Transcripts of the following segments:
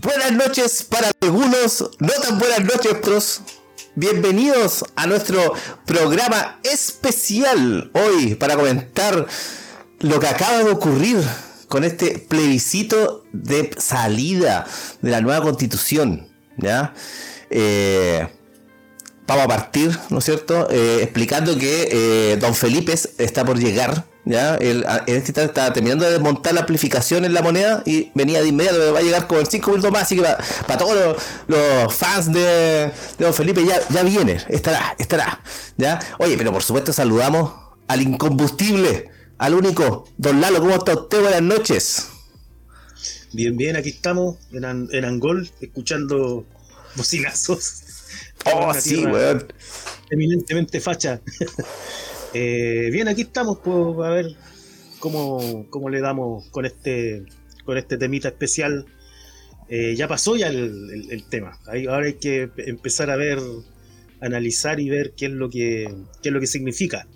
Buenas noches para algunos, no tan buenas noches otros. Bienvenidos a nuestro programa especial hoy para comentar lo que acaba de ocurrir con este plebiscito de salida de la nueva constitución. ¿ya? Eh, vamos a partir, ¿no es cierto? Eh, explicando que eh, don Felipe está por llegar ¿ya? en este instante estaba terminando de desmontar la amplificación en la moneda y venía de inmediato, va a llegar con 5 minutos más, así que para, todos los, fans de, Don Felipe ya, ya viene, estará, estará, ¿ya? Oye, pero por supuesto saludamos al incombustible, al único, Don Lalo, ¿cómo está usted? Buenas noches. Bien, bien, aquí estamos en, en Angol, escuchando bocinazos. Oh, sí, weón. Eminentemente facha. Eh, bien, aquí estamos, pues, a ver cómo, cómo, le damos con este, con este temita especial. Eh, ya pasó ya el, tema. ahora hay que empezar a ver, analizar y ver qué es lo que, qué es lo que significa.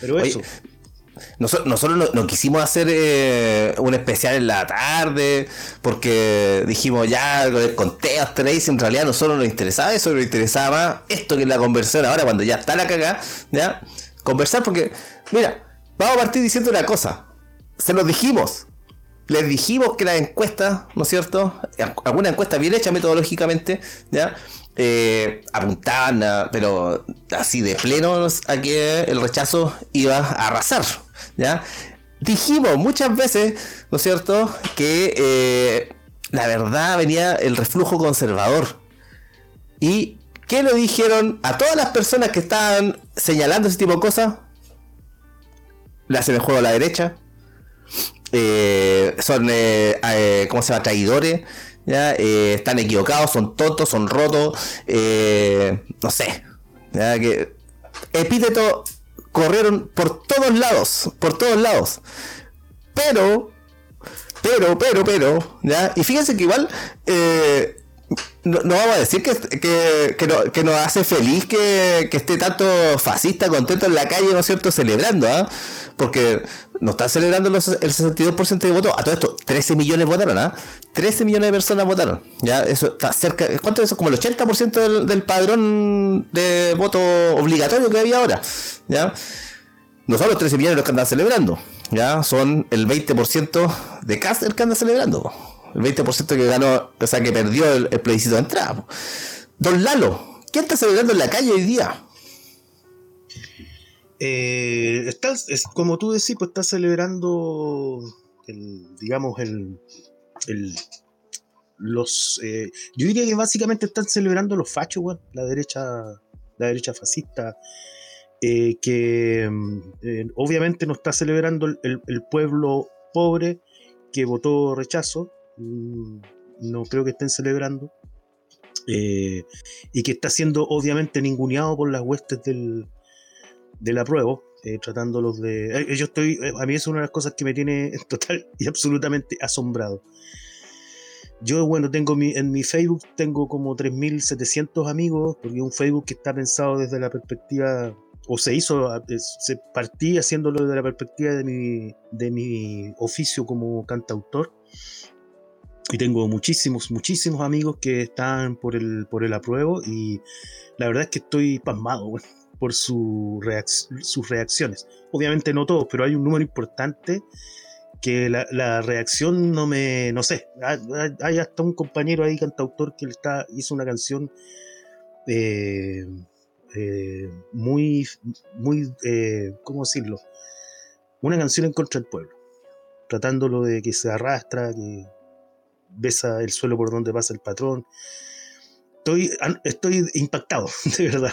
Pero eso. Nosotros, no, quisimos hacer eh, un especial en la tarde porque dijimos ya el conteo tenéis en realidad nosotros nos interesaba eso, nos interesaba esto que la conversión ahora cuando ya está la cagada, ya conversar porque mira, vamos a partir diciendo una cosa, se los dijimos, les dijimos que la encuesta, ¿no es cierto? Alguna encuesta bien hecha metodológicamente, ¿ya? Eh, apuntaban, pero así de pleno a que el rechazo iba a arrasar. ¿ya? Dijimos muchas veces, ¿no es cierto?, que eh, la verdad venía el reflujo conservador. ¿Y qué le dijeron a todas las personas que estaban señalando ese tipo de cosas? Le hacen el juego a la derecha. Eh, son, ¿cómo se llama?, traidores ¿ya? Eh, están equivocados, son tontos, son rotos, eh, no sé. ¿ya? Que epíteto corrieron por todos lados, por todos lados. Pero, pero, pero, pero, ¿ya? Y fíjense que igual eh, no, vamos a decir que, que, nos hace feliz que, esté tanto fascista contento en la calle, ¿no es cierto?, celebrando, ¿ah? Porque no están celebrando el 62% de votos. A todo esto, 13 millones votaron, ¿ah? 13 millones de personas votaron. Ya, eso está cerca. ¿Cuánto es eso? Como el 80% del, padrón de voto obligatorio que había ahora. ¿Ya? No son los 13 millones los que andan celebrando. Ya, son el 20% de Cáceres que andan celebrando el 20% que ganó, o sea, que perdió el, plebiscito de entrada. Don Lalo, ¿qué está celebrando en la calle hoy día? Eh, es, como tú decís, pues está celebrando, el, digamos, el, el los, eh, yo diría que básicamente están celebrando los fachos, la derecha, la derecha fascista, eh, que mm, obviamente no está celebrando el pueblo pobre que votó rechazo, Mm, no creo que estén celebrando, y que está siendo obviamente ninguneado por las huestes del, del apruebo, eh, tratándolos de... Eh, yo estoy, a mí es una de las cosas que me tiene total y absolutamente asombrado. Yo, bueno, tengo mi, en mi Facebook tengo como 3.700 amigos, porque es un Facebook que está pensado desde la perspectiva, o se hizo, se partí haciéndolo desde la perspectiva de mi, de mi oficio como cantautor. Y tengo muchísimos, muchísimos amigos que están por el, por el apruebo y la verdad es que estoy pasmado por su sus reacciones. Obviamente no todos, pero hay un número importante que la, reacción no me, no sé, hay, hasta un compañero ahí, cantautor, que está, hizo una canción eh, eh, muy, muy, eh, ¿cómo decirlo? Una canción en contra del pueblo, tratándolo de que se arrastra, que besa el suelo por donde pasa el patrón. Estoy, estoy impactado, de verdad.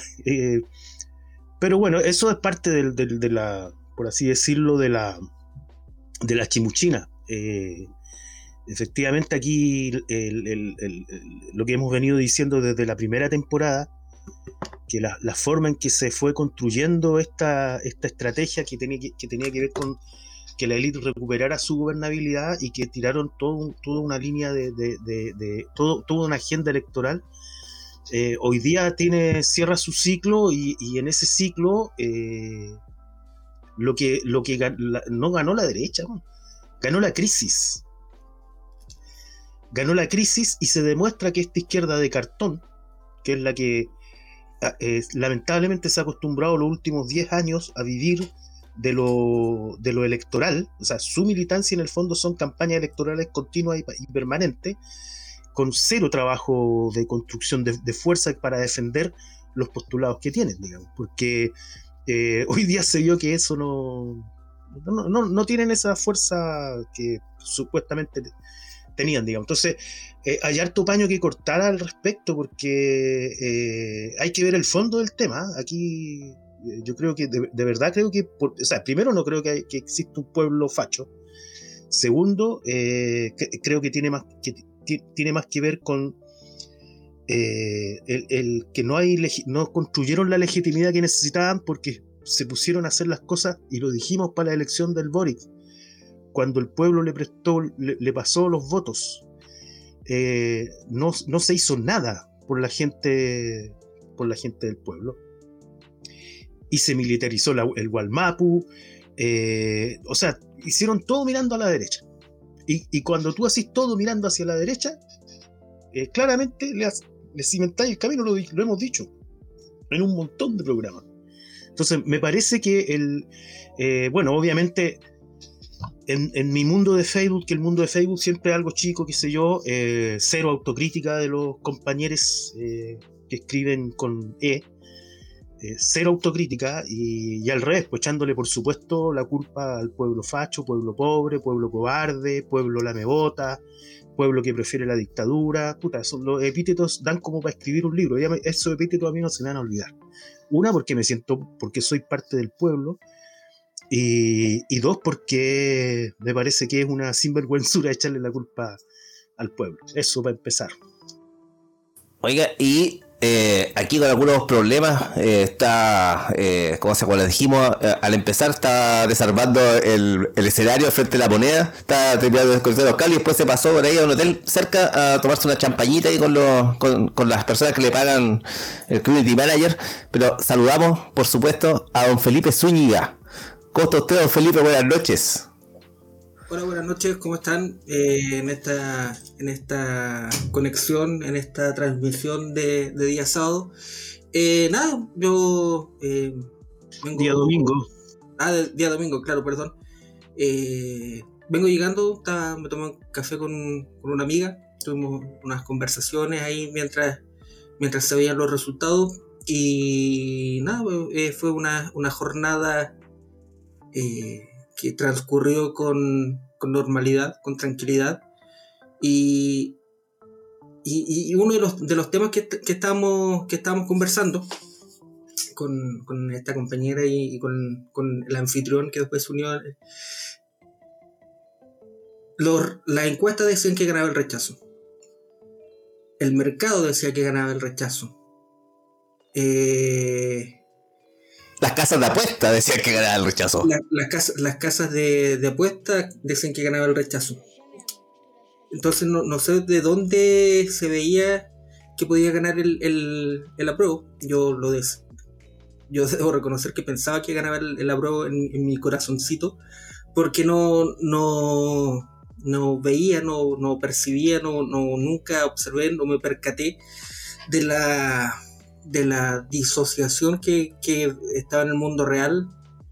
Pero bueno, eso es parte de la, por así decirlo, de la, de la chimuchina. Eh, Efectivamente, aquí lo que hemos venido diciendo desde la primera temporada, que la, forma en que se fue construyendo esta, esta estrategia que tenía que, tenía que ver con que la élite recuperara su gobernabilidad y que tiraron todo, toda una línea de, todo, toda una agenda electoral. Eh, hoy día tiene, cierra su ciclo y, en ese ciclo eh, lo que, no ganó la derecha, ganó la crisis. Ganó la crisis y se demuestra que esta izquierda de cartón, que es la que ah, lamentablemente se ha acostumbrado los últimos 10 años a vivir de lo electoral, o sea, su militancia en el fondo son campañas electorales continuas y, permanentes, con cero trabajo de construcción de, fuerza para defender los postulados que tienen, digamos, porque eh, hoy día se vio que eso no, no, no, tienen esa fuerza que supuestamente tenían, digamos. Entonces, eh, hay harto paño que cortar al respecto porque eh, hay que ver el fondo del tema. Aquí eh, yo creo que, de, verdad creo que, o sea, primero no creo que, exista un pueblo facho. Segundo, creo que tiene más tiene más que ver con el, que no, hay no construyeron la legitimidad que necesitaban porque se pusieron a hacer las cosas, y lo dijimos para la elección del Boric, cuando el pueblo le prestó, le, pasó los votos, eh, no, se hizo nada por la gente, por la gente del pueblo. Y se militarizó el Gualmapu. Eh, o sea, hicieron todo mirando a la derecha. Y, cuando tú haces todo mirando hacia la derecha, eh, claramente le, le cimentáis el camino, lo, hemos dicho, en un montón de programas. Entonces, me parece que el. bueno, obviamente en, mi mundo de Facebook, que el mundo de Facebook siempre es algo chico, qué sé yo, eh, cero autocrítica de los compañeros eh, que escriben con E, eh, cero autocrítica y, al revés, pues echándole por supuesto la culpa al pueblo facho, pueblo pobre, pueblo cobarde, pueblo lamebota, pueblo que prefiere la dictadura, puta, los epítetos dan como para escribir un libro, esos epítetos a mí no se me van a olvidar. Una, porque me siento, porque soy parte del pueblo, y, dos, porque me parece que es una sinvergüenzura echarle la culpa al pueblo. Eso para empezar. Oiga, y eh, aquí con algunos problemas eh, está, eh, como se le dijimos eh, al empezar, está desarmando el, escenario frente a la moneda, está terminando de desconectar los cables y después se pasó por ahí a un hotel cerca a tomarse una champañita ahí con, los, con, con las personas que le pagan el community manager. Pero saludamos, por supuesto, a don Felipe Zúñiga. ¿Cómo está usted, Felipe? Buenas noches. Hola, buenas noches, ¿cómo están? Eh, en, esta, en esta conexión, en esta transmisión de, día sábado. Eh, nada, yo. Eh, día domingo. Ah, día domingo, claro, perdón. vengo llegando, me tomé un café con, con, una amiga, tuvimos unas conversaciones ahí mientras, mientras se veían los resultados. Y nada, fue una, una jornada eh, que transcurrió con, normalidad, con tranquilidad. Y, y, uno de los, de los temas que, que, estábamos, que estábamos conversando con, con esta compañera y, con, con, el anfitrión que después se unió, los, la encuesta decían que ganaba el rechazo. El mercado decía que ganaba el rechazo. Eh, las casas de apuesta decían que ganaba el rechazo. las casas de, de apuesta decían que ganaba el rechazo. Entonces no, sé de dónde se veía que podía ganar el, el, el apruebo. Yo lo des, yo debo reconocer que pensaba que ganaba el, el apruebo en, mi corazoncito. Porque no, no, no veía, no, no percibía, no, no, nunca observé, no me percaté de la de la disociación que, estaba en el mundo real,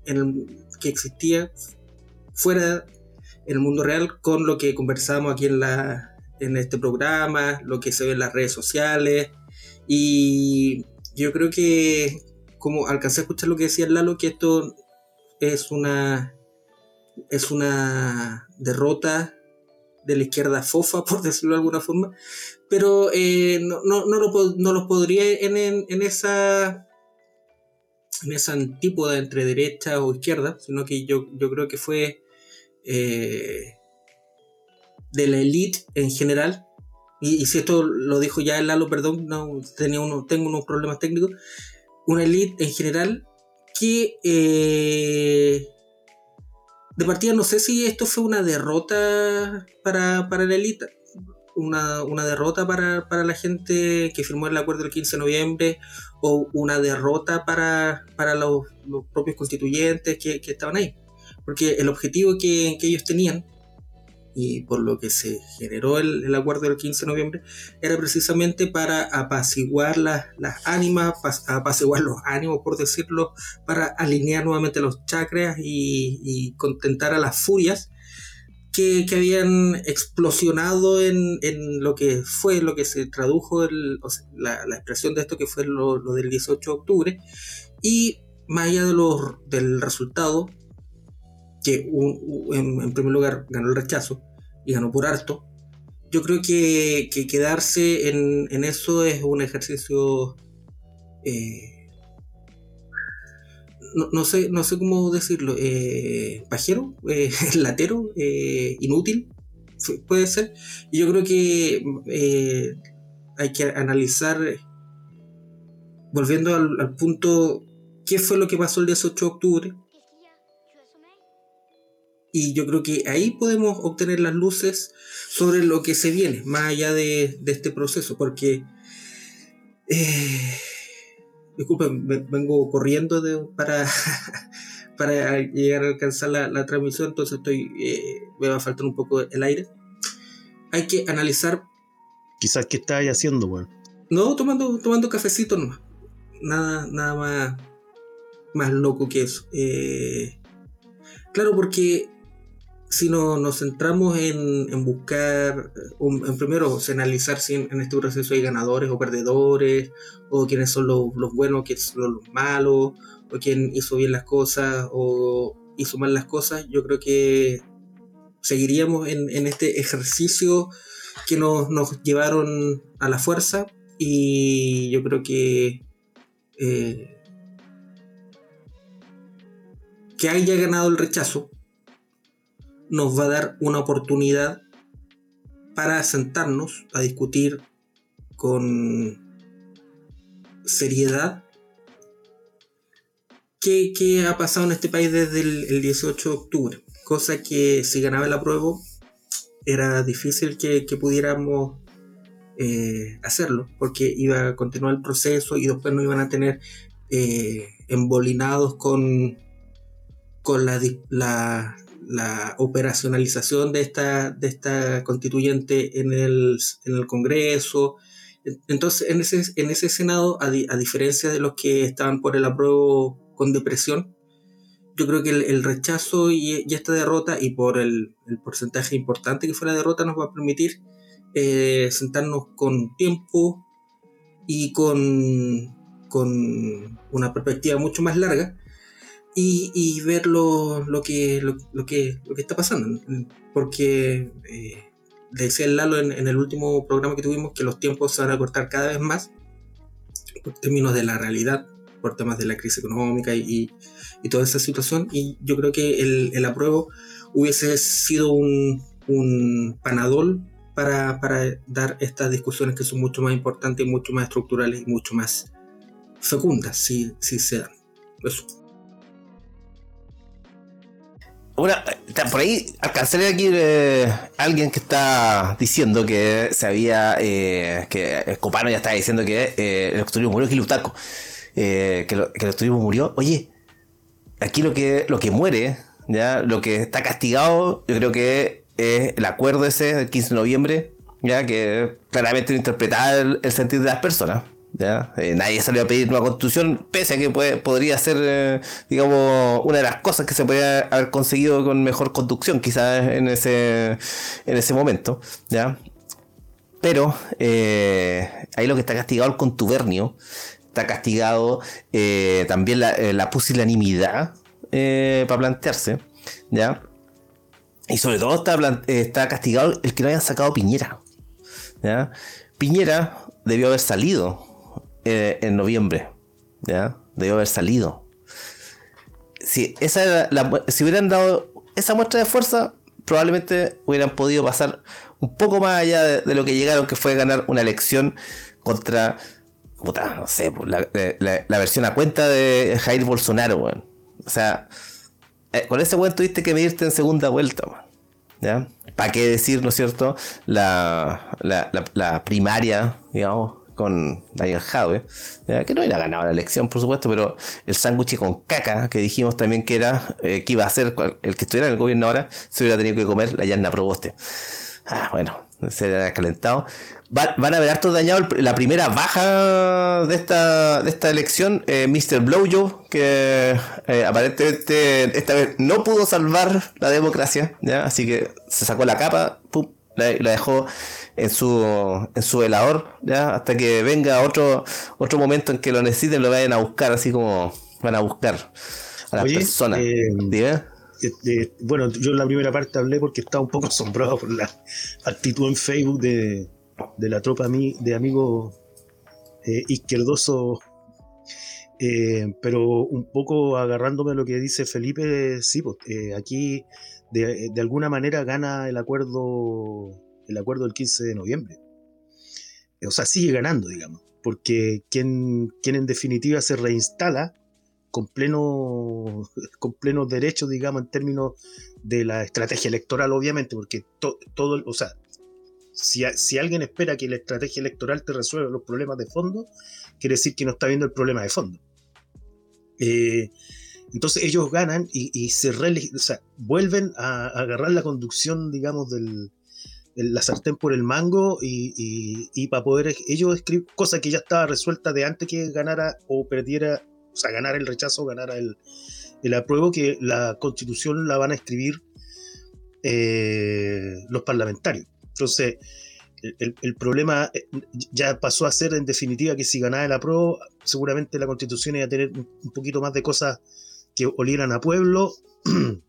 en que existía fuera el mundo real con lo que conversamos aquí en, la, en este programa, lo que se ve en las redes sociales. Y yo creo que, como alcancé a escuchar lo que decía Lalo, que esto es una, es una derrota de la izquierda fofa, por decirlo de alguna forma, pero eh, no, no, no, lo, los podría en, en, esa en esa antípoda entre derecha o izquierda, sino que yo, yo creo que fue eh, de la élite en general, y, si esto lo dijo ya el Lalo, perdón, no, tenía uno, tengo unos problemas técnicos, una élite en general que eh, de partida no sé si esto fue una derrota para, para la élite, una, una, derrota para, para, la gente que firmó el acuerdo del 15 de noviembre o una derrota para, para los, los, propios constituyentes que, que, estaban ahí. Porque el objetivo que, que ellos tenían y por lo que se generó el, acuerdo del 15 de noviembre, era precisamente para apaciguar las, las ánimas, apaciguar los ánimos, por decirlo, para alinear nuevamente los chakras y, contentar a las furias que, habían explosionado en, lo que fue, lo que se tradujo, la, expresión de esto que fue lo, del 18 de octubre, y más allá de del resultado, que en, primer lugar ganó el rechazo y ganó por harto. Yo creo que, quedarse en, eso es un ejercicio. Eh, no, sé, no sé cómo decirlo. Eh, pajero, eh, latero, inútil. Puede ser. Yo creo que hay que analizar. Volviendo al, al punto. ¿Qué fue lo que pasó el 18 de octubre? y yo creo que ahí podemos obtener las luces sobre lo que se viene, más allá de, este proceso, porque... Eh, disculpen, vengo corriendo para, para llegar a alcanzar la, transmisión, entonces estoy eh, me va a faltar un poco el aire. Hay que analizar... Quizás qué estáis haciendo, bueno. No, tomando, tomando cafecito nomás. Nada, nada más, más loco que eso. Eh, claro, porque si no, nos centramos en, buscar, en primero analizar si en, este proceso hay ganadores o perdedores, o quiénes son los, buenos, quiénes son los malos, o quién hizo bien las cosas o hizo mal las cosas, yo creo que seguiríamos en, este ejercicio que nos, llevaron a la fuerza y yo creo que eh, que haya ganado el rechazo nos va a dar una oportunidad para sentarnos a discutir con seriedad qué, ha pasado en este país desde el, 18 de octubre. Cosa que si ganaba el apruebo era difícil que, pudiéramos eh, hacerlo, porque iba a continuar el proceso y después nos iban a tener eh, embolinados con, con la, la operacionalización de esta, de esta constituyente en el, en el Congreso. Entonces, en ese, en ese Senado, a, diferencia de los que estaban por el apruebo con depresión, yo creo que el, rechazo y, esta derrota, y por el, porcentaje importante que fue la derrota, nos va a permitir eh, sentarnos con tiempo y con, con una perspectiva mucho más larga y, ver lo, que, lo, que, lo que está pasando. Porque eh, decía el Lalo en, el último programa que tuvimos que los tiempos se van a cortar cada vez más por términos de la realidad, por temas de la crisis económica y, toda esa situación. Y yo creo que el, el apruebo hubiese sido un, un panadol para, para, dar estas discusiones que son mucho más importantes, mucho más estructurales y mucho más fecundas si, si se dan. Eso una, por ahí alcancé aquí eh, alguien que está diciendo que se había eh, que Copano ya estaba diciendo que eh, el octurismo murió Kilutaco eh, que, que el octurismo murió. Oye aquí lo que lo que muere ya lo que está castigado yo creo que es el acuerdo ese del 15 de noviembre ya que claramente interpretaba el, el sentir de las personas eh, nadie salió a pedir una constitución, pese a que podría ser, eh, digamos, una de las cosas que se podría haber conseguido con mejor conducción, quizás en ese, en ese momento. ¿ya? Pero eh, ahí lo que está castigado el contubernio, está castigado también la, pusilanimidad para plantearse. ¿ya? Y sobre todo está, está castigado el que no hayan sacado Piñera. ¿ya? Piñera debió haber salido eh, en noviembre. ¿ya? Debió haber salido. Si, esa si hubieran dado esa muestra de fuerza, probablemente hubieran podido pasar un poco más allá de, lo que llegaron, que fue ganar una elección contra, puta, no sé, pues, la, versión a cuenta de Jair Bolsonaro, weón. O sea, eh, con ese weón tuviste que medirte en segunda vuelta. ¿Ya? ¿Para qué decir, no es cierto? La, la primaria, digamos, con Daniel Jaue, que no era ganado la elección, por supuesto, pero el sándwich con caca, que dijimos también que era, eh, que iba a ser el que estuviera en el gobierno ahora, se hubiera tenido que comer la llana Proboste. Ah, bueno, se ha calentado. van a ver harto dañado la primera baja de esta, de esta elección, eh, Mr. Blowjob, que eh, aparentemente esta vez no pudo salvar la democracia, así que se sacó la capa, pum, la, la dejó en su, en su velador, ¿ya? hasta que venga otro, otro momento en que lo necesiten, lo vayan a buscar, así como van a buscar a las personas. Eh, eh, bueno, yo en la primera parte hablé porque estaba un poco asombrado por la actitud en Facebook de, de la tropa de amigos eh, izquierdosos. Eh, pero un poco agarrándome a lo que dice Felipe, sí, pues, aquí de, de, alguna manera gana el acuerdo el acuerdo del 15 de noviembre. O sea, sigue ganando, digamos, porque quien, quien en definitiva se reinstala con pleno, con plenos derechos, digamos, en términos de la estrategia electoral, obviamente, porque todo, o sea, si, si, alguien espera que la estrategia electoral te resuelva los problemas de fondo, quiere decir que no está viendo el problema de fondo. Eh, entonces ellos ganan y, se o sea, vuelven a, agarrar la conducción, digamos, del, la sartén por el mango y, para poder ellos escribir cosa que ya estaba resuelta de antes que ganara o perdiera, o sea, ganara el rechazo ganara el, el apruebo, que la constitución la van a escribir eh, los parlamentarios. Entonces, el, problema eh, ya pasó a ser en definitiva que si ganaba el apruebo, seguramente la constitución iba a tener un poquito más de cosas que olieran a pueblo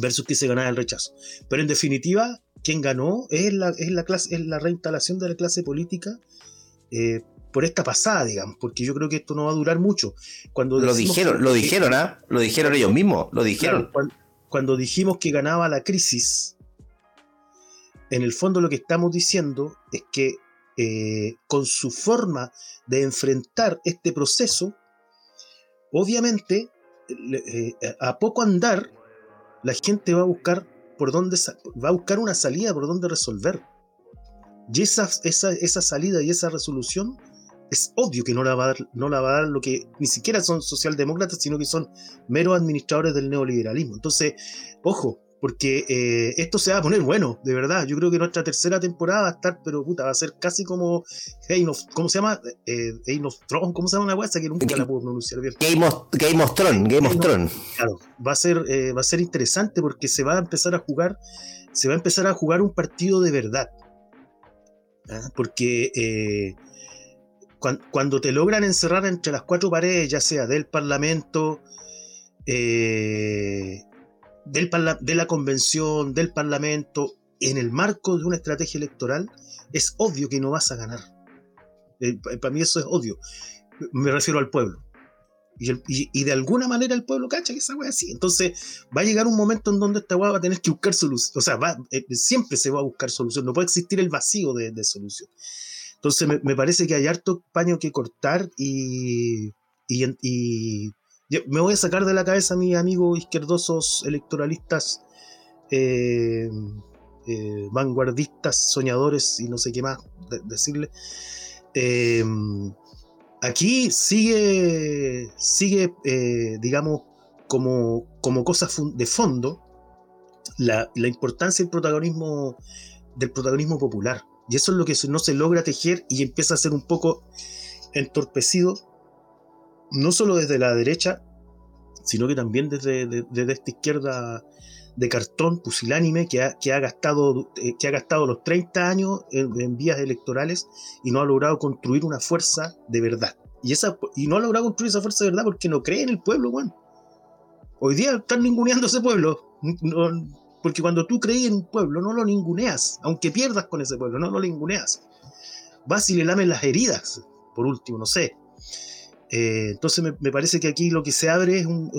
versus que se ganara el rechazo. Pero en definitiva, quien ganó es la, es la, clase, es la reinstalación de la clase política eh, por esta pasada, digamos, porque yo creo que esto no va a durar mucho. Cuando lo dijeron, lo dijeron, ¿ah? Lo dijeron ellos mismos, lo dijeron. cuando, dijimos que ganaba la crisis, en el fondo lo que estamos diciendo es que eh, con su forma de enfrentar este proceso, obviamente, eh, a poco andar, la gente va a buscar por dónde va a buscar una salida por dónde resolver. Y esa, esa, esa salida y esa resolución es obvio que no la, va a dar, no la va a dar lo que ni siquiera son socialdemócratas, sino que son meros administradores del neoliberalismo. Entonces, ojo, porque eh, esto se va a poner bueno, de verdad. Yo creo que nuestra tercera temporada va a estar, pero puta, va a ser casi como ¿cómo se llama? Eh, of Thrones, ¿cómo se llama una esa que nunca la puedo pronunciar bien? Game of, Game of Thrones, Game of Thrones. Claro, va a ser, eh, va a ser interesante porque se va a empezar a jugar, se va a empezar a jugar un partido de verdad. ¿Ah? Porque eh, cuando te logran encerrar entre las cuatro paredes, ya sea del Parlamento, eh, de la convención, del parlamento, en el marco de una estrategia electoral, es obvio que no vas a ganar. Eh, para mí eso es obvio. Me refiero al pueblo. Y, de alguna manera el pueblo cacha que esa wea así. Entonces va a llegar un momento en donde esta wea va a tener que buscar solución. O sea, eh, siempre se va a buscar solución. No puede existir el vacío de, solución. Entonces me, parece que hay harto paño que cortar y, y me voy a sacar de la cabeza a mis amigos izquierdosos electoralistas, eh, eh, vanguardistas, soñadores y no sé qué más decirle. Eh, aquí sigue, sigue digamos, como, como cosa de fondo la, la importancia del protagonismo, del protagonismo popular. Y eso es lo que no se logra tejer y empieza a ser un poco entorpecido no solo desde la derecha, sino que también desde, esta izquierda de cartón pusilánime que ha, que ha, gastado, eh, que ha gastado los 30 años en, vías electorales y no ha logrado construir una fuerza de verdad. Y, esa, y no ha logrado construir esa fuerza de verdad porque no cree en el pueblo, Juan. Hoy día están ninguneando ese pueblo. porque cuando tú crees en un pueblo, no lo ninguneas. Aunque pierdas con ese pueblo, no lo ninguneas. Vas y le lames las heridas, por último, no sé. Eh, entonces me, parece que aquí lo que se abre es un,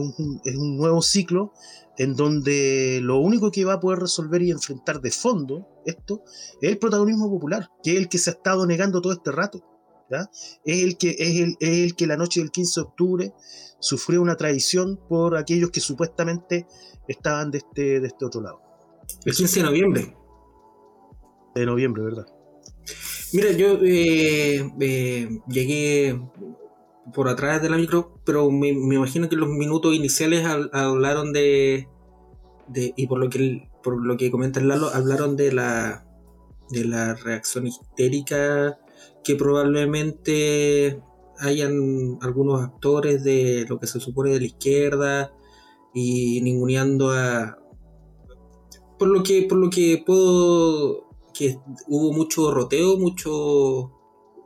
es un nuevo ciclo en donde lo único que va a poder resolver y enfrentar de fondo esto es el protagonismo popular, que es el que se ha estado negando todo este rato. Es, el que, es, el, es el que la noche del 15 de octubre sufrió una traición por aquellos que supuestamente estaban de este, de este otro lado. El 15 de noviembre. De noviembre, ¿verdad? Mira, yo eh, eh, llegué por atrás de la micro, pero me, imagino que los minutos iniciales hablaron de, y por lo que por lo que comenta Lalo, hablaron de la de la reacción histérica que probablemente hayan algunos actores de lo que se supone de la izquierda y ninguneando a por lo que por lo que puedo que hubo mucho roteo mucho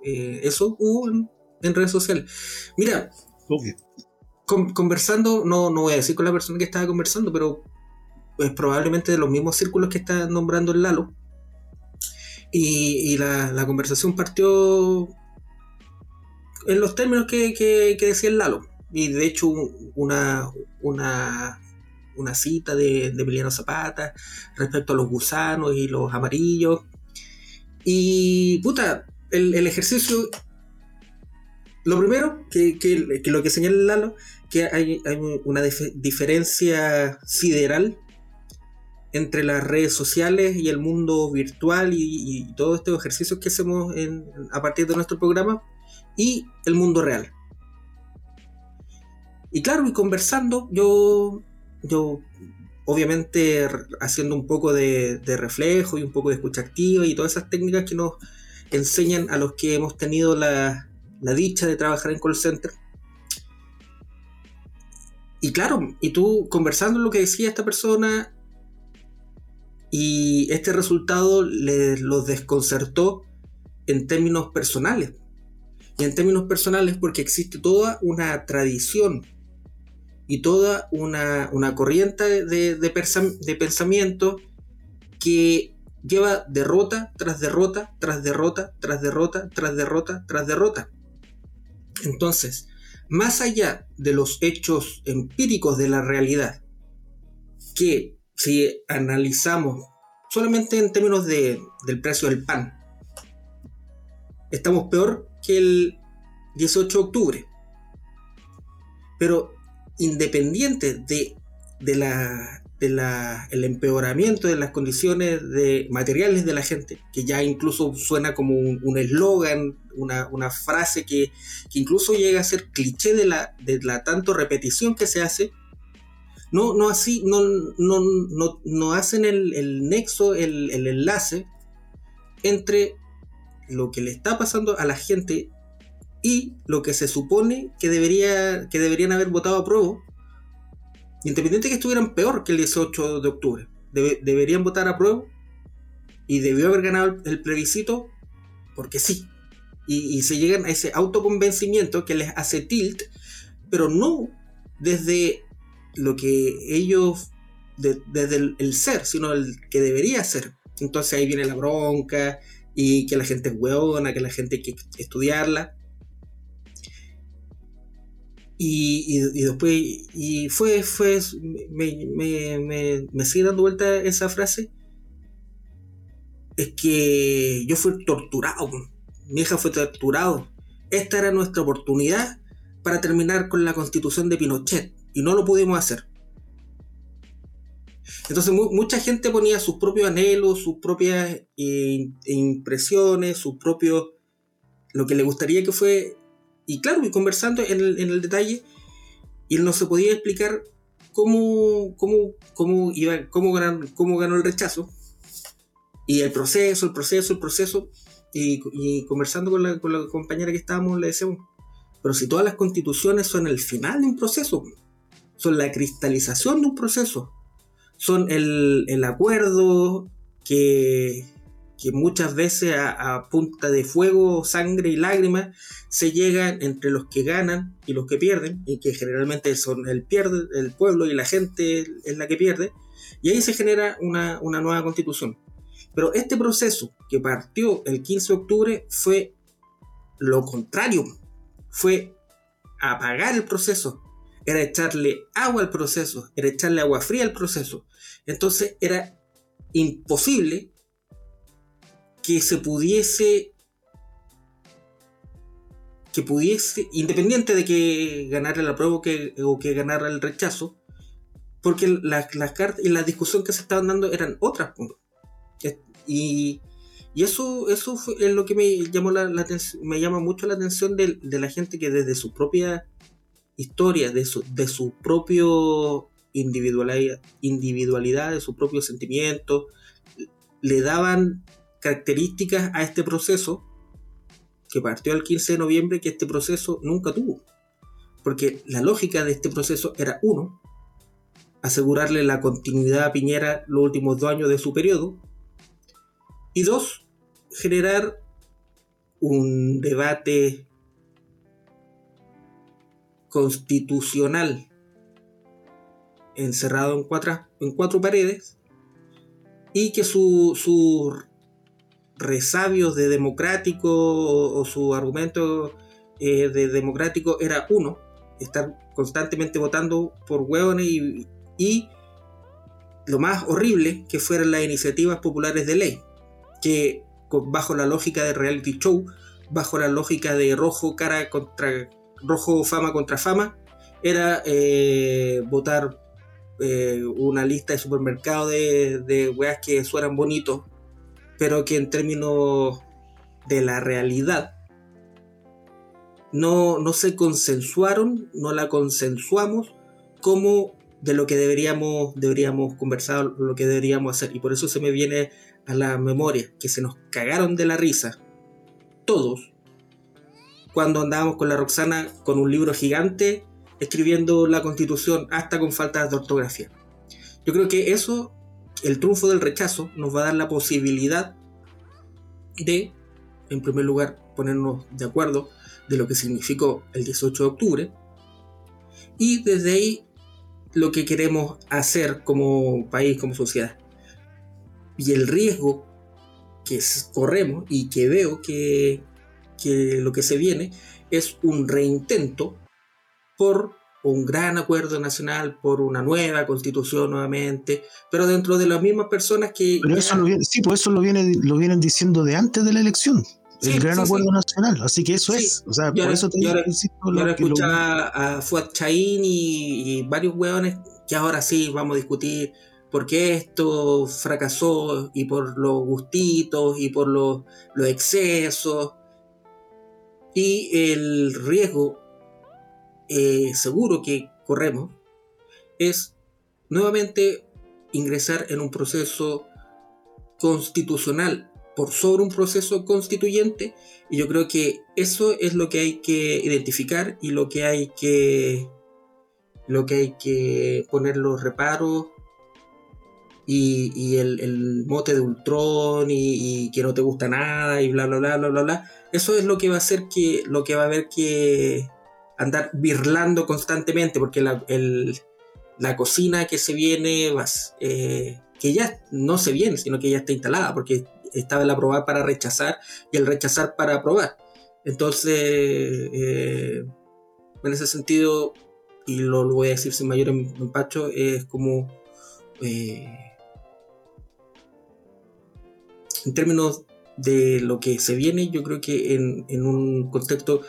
eh, eso hubo en, redes sociales mira conversando no, no voy a decir con la persona que estaba conversando pero es probablemente de los mismos círculos que está nombrando el Lalo y, la, conversación partió en los términos que, decía el Lalo. Y de hecho, una, una, una cita de, de Emiliano Zapata respecto a los gusanos y los amarillos. Y puta, el, ejercicio. Lo primero, que, lo que señala Lalo, que hay, hay una diferencia sideral entre las redes sociales y el mundo virtual y, todos estos ejercicios que hacemos a partir de nuestro programa y el mundo real. Y claro, y conversando, yo, yo obviamente haciendo un poco de, reflejo y un poco de escucha activa y todas esas técnicas que nos enseñan a los que hemos tenido la, la dicha de trabajar en call center. Y claro, y tú conversando lo que decía esta persona, y este resultado les los desconcertó en términos personales. Y en términos personales porque existe toda una tradición y toda una, corriente de, de, pensamiento que lleva derrota tras derrota, tras derrota, tras derrota, tras derrota, tras derrota. Entonces, más allá de los hechos empíricos de la realidad, que si analizamos solamente en términos de, del precio del pan, estamos peor que el 18 de octubre. Pero independiente de, de la, de la, el empeoramiento de las condiciones de materiales de la gente, que ya incluso suena como un eslogan, una, una, frase que, que, incluso llega a ser cliché de la, de la tanto repetición que se hace, no, no así, no, no, hacen el, nexo, el, enlace entre lo que le está pasando a la gente y lo que se supone que, debería, que deberían haber votado a prueba, independiente de que estuvieran peor que el 18 de octubre. deberían votar a prueba y debió haber ganado el, plebiscito porque sí. Y, y, se llegan a ese autoconvencimiento que les hace tilt, pero no desde lo que ellos, desde el, ser, sino el que debería ser. Entonces ahí viene la bronca y que la gente es hueona, que la gente hay que estudiarla. Y, después, y fue, fue, me, me, me, sigue dando vuelta esa frase. Es que yo fui torturado, mi hija fue torturado. Esta era nuestra oportunidad para terminar con la constitución de Pinochet y no lo pudimos hacer. Entonces mucha gente ponía sus propios anhelos, sus propias eh, impresiones, sus propios... lo que le gustaría que fue... Y claro, y conversando en el, detalle, y él no se podía explicar cómo, cómo, cómo, iba, cómo, ganó, cómo ganó el rechazo. Y el proceso, el proceso, el proceso. Y, conversando con la, con la compañera que estábamos, le decíamos, pero si todas las constituciones son el final de un proceso, son la cristalización de un proceso, son el, acuerdo que, muchas veces a, punta de fuego, sangre y lágrimas se llegan entre los que ganan y los que pierden, y que generalmente son el, pierde, el pueblo y la gente es la que pierde, y ahí se genera una, una nueva constitución. Pero este proceso que partió el 15 de octubre fue lo contrario, fue apagar el proceso, era echarle agua al proceso, era echarle agua fría al proceso. Entonces era imposible que se pudiese que pudiese, independiente de que ganara la prueba o que, ganara el rechazo, porque las, las cartas y la discusión que se estaban dando eran otras. Y, y eso, eso es lo que me llamó la, me llama mucho la atención de, la gente que desde su propia historia, de su, de su propio individualidad, individualidad, de su propio sentimiento, le daban características a este proceso que partió el 15 de noviembre que este proceso nunca tuvo. Porque la lógica de este proceso era uno, asegurarle la continuidad a Piñera los últimos dos años de su periodo, y dos, generar un debate constitucional encerrado en cuatro, en cuatro paredes y que sus su resabios de democrático o, su argumento eh, de democrático era uno, estar constantemente votando por hueones y, y lo más horrible que fueran las iniciativas populares de ley, que bajo la lógica de reality show, bajo la lógica de rojo cara contra rojo fama contra fama, era eh, votar eh, una lista de supermercado de, de weas que suenan bonitos, pero que en términos de la realidad no, no se consensuaron, no la consensuamos como de lo que deberíamos, deberíamos conversar, lo que deberíamos hacer. Y por eso se me viene a la memoria que se nos cagaron de la risa, todos, cuando andábamos con la Roxana con un libro gigante escribiendo la constitución hasta con faltas de ortografía. Yo creo que eso, el triunfo del rechazo, nos va a dar la posibilidad de, en primer lugar, ponernos de acuerdo de lo que significó el 18 de octubre y desde ahí lo que queremos hacer como país, como sociedad. Y el riesgo que corremos y que veo que, que lo que se viene es un reintento por un gran acuerdo nacional, por una nueva constitución nuevamente, pero dentro de las mismas personas que... Pero eso lo viene, sí, pues eso lo, viene, lo vienen diciendo de antes de la elección. el gran acuerdo nacional, así que eso es. O sea, por eso te digo, ahora, escuchaba a Fuad Chaín y, y, varios hueones que ahora sí vamos a discutir por qué esto fracasó y por los gustitos y por los, los excesos. Y el riesgo eh, seguro que corremos es nuevamente ingresar en un proceso constitucional por sobre un proceso constituyente y yo creo que eso es lo que hay que identificar y lo que hay que lo que hay que poner los reparos y, el, mote de Ultron y, que no te gusta nada y bla bla bla bla bla bla. Eso es lo que va a hacer que lo que va a haber que andar birlando constantemente porque la, la cocina que se viene eh, que ya no se viene sino que ya está instalada porque estaba el aprobar para rechazar y el rechazar para aprobar. Entonces, eh, en ese sentido, y lo, voy a decir sin mayor em, empacho, es como eh, en términos de lo que se viene, yo creo que en, un contexto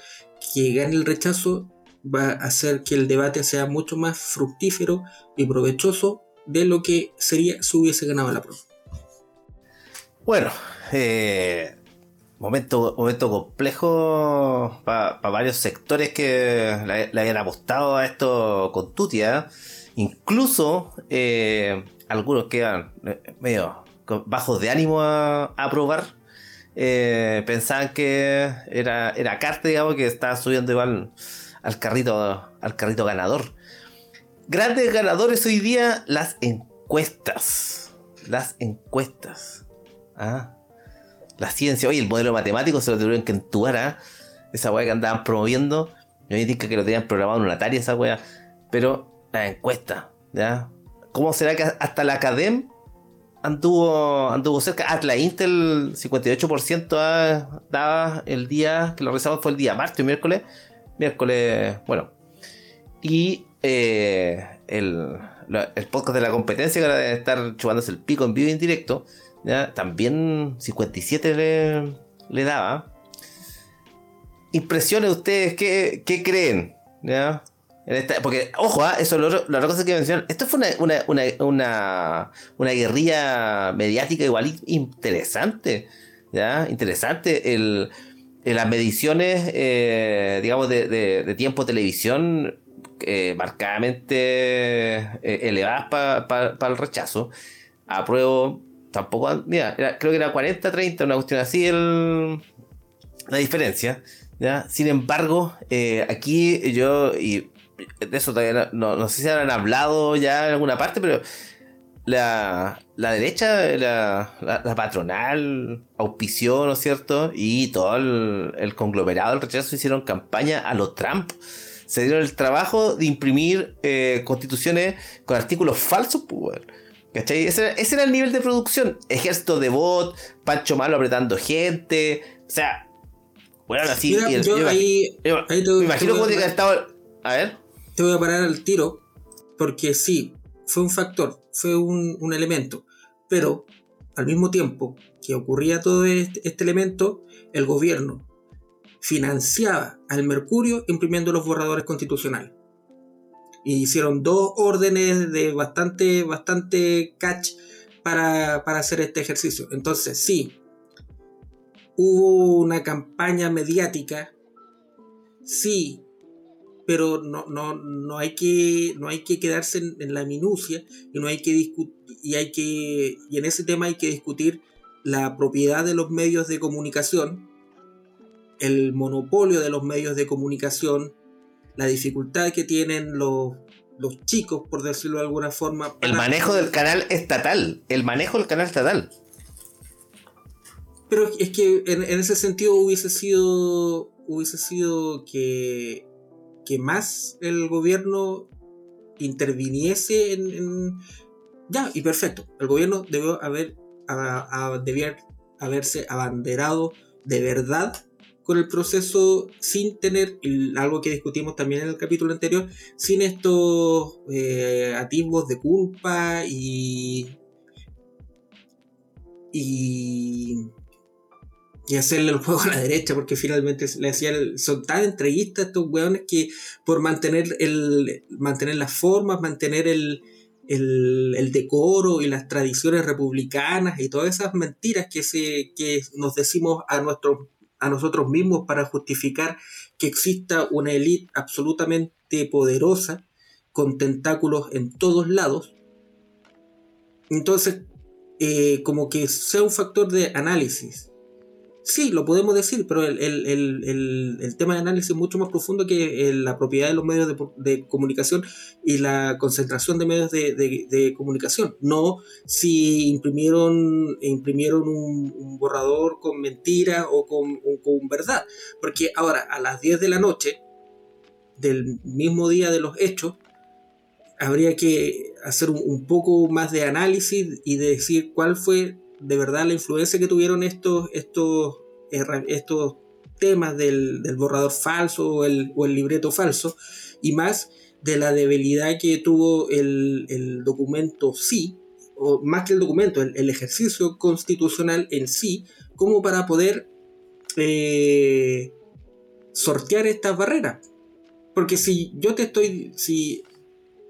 que gane el rechazo va a hacer que el debate sea mucho más fructífero y provechoso de lo que sería si hubiese ganado la prueba. Bueno, eh, momento, momento complejo para varios sectores que le, habían apostado a esto con Tutia. Incluso eh, algunos quedan eh, medio bajos de ánimo a, aprobar probar. Eh, pensaban que era, era Carte, digamos, que estaba subiendo igual al carrito, al carrito ganador. Grandes ganadores hoy día, las encuestas. Las encuestas. ¿Ah? La ciencia, oye, el modelo matemático se lo tuvieron que entubar ¿ah? esa weá que andaban promoviendo. Yo me que lo tenían programado en una Atari esa weá. Pero la encuesta, ¿ya? ¿Cómo será que hasta la Academ anduvo, anduvo cerca. Atlas Intel 58% daba el día que lo rezamos fue el día martes miércoles. miércoles, bueno. Y eh, el, el, podcast de la competencia que ahora debe estar chupándose el pico en vivo y en directo, también 57 le, le daba. Impresiones ustedes, ¿qué, qué creen? ¿Ya? Porque, ojo, ¿ah? eso es la otra cosa que mencionar. Esto fue una, una, una, una, guerrilla mediática igual interesante. ¿ya? Interesante. El, las mediciones, eh, digamos, de, de, tiempo de televisión eh, marcadamente eh, elevadas para el rechazo. Apruebo, tampoco, mira, creo que era 40-30, una cuestión así el, la diferencia. ¿ya? Sin embargo, aquí yo, de eso todavía no, no, sé si habrán hablado ya en alguna parte, pero la, la derecha, la, la, patronal, auspició, ¿no es cierto? Y todo el, conglomerado del rechazo hicieron campaña a los Trump. Se dieron el trabajo de imprimir eh, constituciones con artículos falsos, pues, ¿Cachai? Ese, ese, era el nivel de producción. Ejército de bot, Pancho Malo apretando gente. O sea, bueno, así. yo, ahí, me imagino cómo tiene que estado. A ver te voy a parar al tiro, porque sí, fue un factor, fue un, elemento, pero al mismo tiempo que ocurría todo este, este, elemento, el gobierno financiaba al Mercurio imprimiendo los borradores constitucionales. Y hicieron dos órdenes de bastante, bastante catch para, hacer este ejercicio. Entonces, sí, hubo una campaña mediática, sí, pero no, no, no, hay, que, no hay que quedarse en, la minucia y no hay que y hay que y en ese tema hay que discutir la propiedad de los medios de comunicación, el monopolio de los medios de comunicación, la dificultad que tienen los, los chicos, por decirlo de alguna forma. El manejo del canal estatal, el manejo del canal estatal. Pero es que en, en ese sentido hubiese sido hubiese sido que que más el gobierno interviniese en, ya y perfecto. El gobierno debió haber haberse abanderado de verdad con el proceso sin tener algo que discutimos también en el capítulo anterior sin estos eh, atisbos de culpa y y hacerle el juego a la derecha, porque finalmente le hacían, son tan entreguistas estos weones que por mantener, el, mantener las formas, mantener el, el, decoro y las tradiciones republicanas y todas esas mentiras que, se, que nos decimos a, nuestro, a nosotros mismos para justificar que exista una élite absolutamente poderosa, con tentáculos en todos lados. Entonces, eh, como que sea un factor de análisis Sí, lo podemos decir, pero el, tema de análisis es mucho más profundo que eh, la propiedad de los medios de, comunicación y la concentración de medios de, comunicación. No si imprimieron, imprimieron un, borrador con mentira o con, con, verdad. Porque ahora, a las 10 de la noche del mismo día de los hechos, habría que hacer un, un poco más de análisis y de decir cuál fue de verdad la influencia que tuvieron estos, estos, estos temas del, borrador falso o el, libreto falso, y más de la debilidad que tuvo el, documento sí, o más que el documento, el, ejercicio constitucional en sí, como para poder eh, sortear estas barreras. Porque si yo te estoy, si,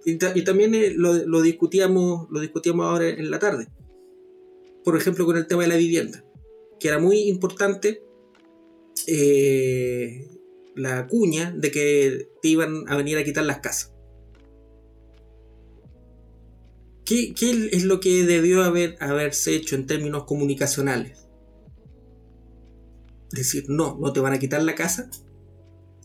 y, también eh, lo, lo, discutíamos, lo discutíamos ahora en la tarde, por ejemplo, con el tema de la vivienda, que era muy importante eh, la cuña de que te iban a venir a quitar las casas. ¿Qué, es lo que debió haber, haberse hecho en términos comunicacionales? Decir, no, no te van a quitar la casa.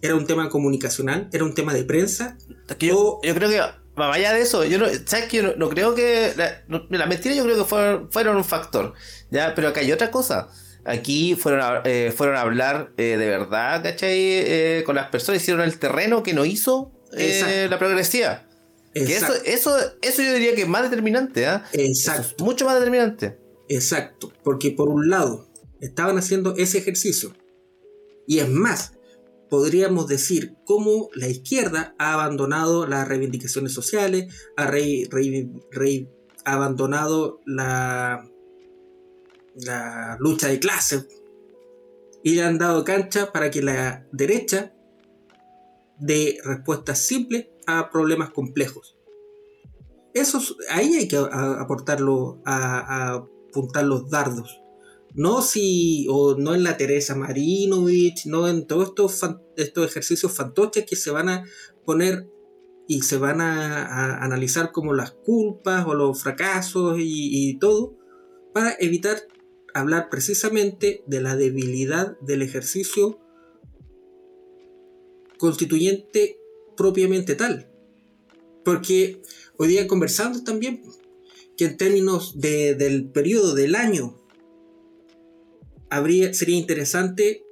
¿Era un tema comunicacional? ¿Era un tema de prensa? yo, yo creo que vaya de eso, yo no, ¿sabes que no, creo que. La, mentira yo creo que fueron, fueron un factor. ¿ya? Pero acá hay otra cosa. Aquí fueron a, eh, fueron a hablar eh, de verdad, ¿cachai? Eh, con las personas, hicieron el terreno que no hizo la progresiva. eso, eso, eso yo diría que es más determinante, ¿ah? Exacto. mucho más determinante. Exacto. Porque por un lado, estaban haciendo ese ejercicio. Y es más, podríamos decir cómo la izquierda ha abandonado las reivindicaciones sociales, ha abandonado la, la lucha de clases y le han dado cancha para que la derecha dé respuestas simples a problemas complejos. Eso, ahí hay que aportarlo, a, apuntar los dardos. No si, o no en la Teresa Marinovich, no en todos estos, estos ejercicios fantoches que se van a poner y se van a, analizar como las culpas o los fracasos y, todo, para evitar hablar precisamente de la debilidad del ejercicio constituyente propiamente tal. Porque hoy día conversando también que en términos del periodo del año habría, sería interesante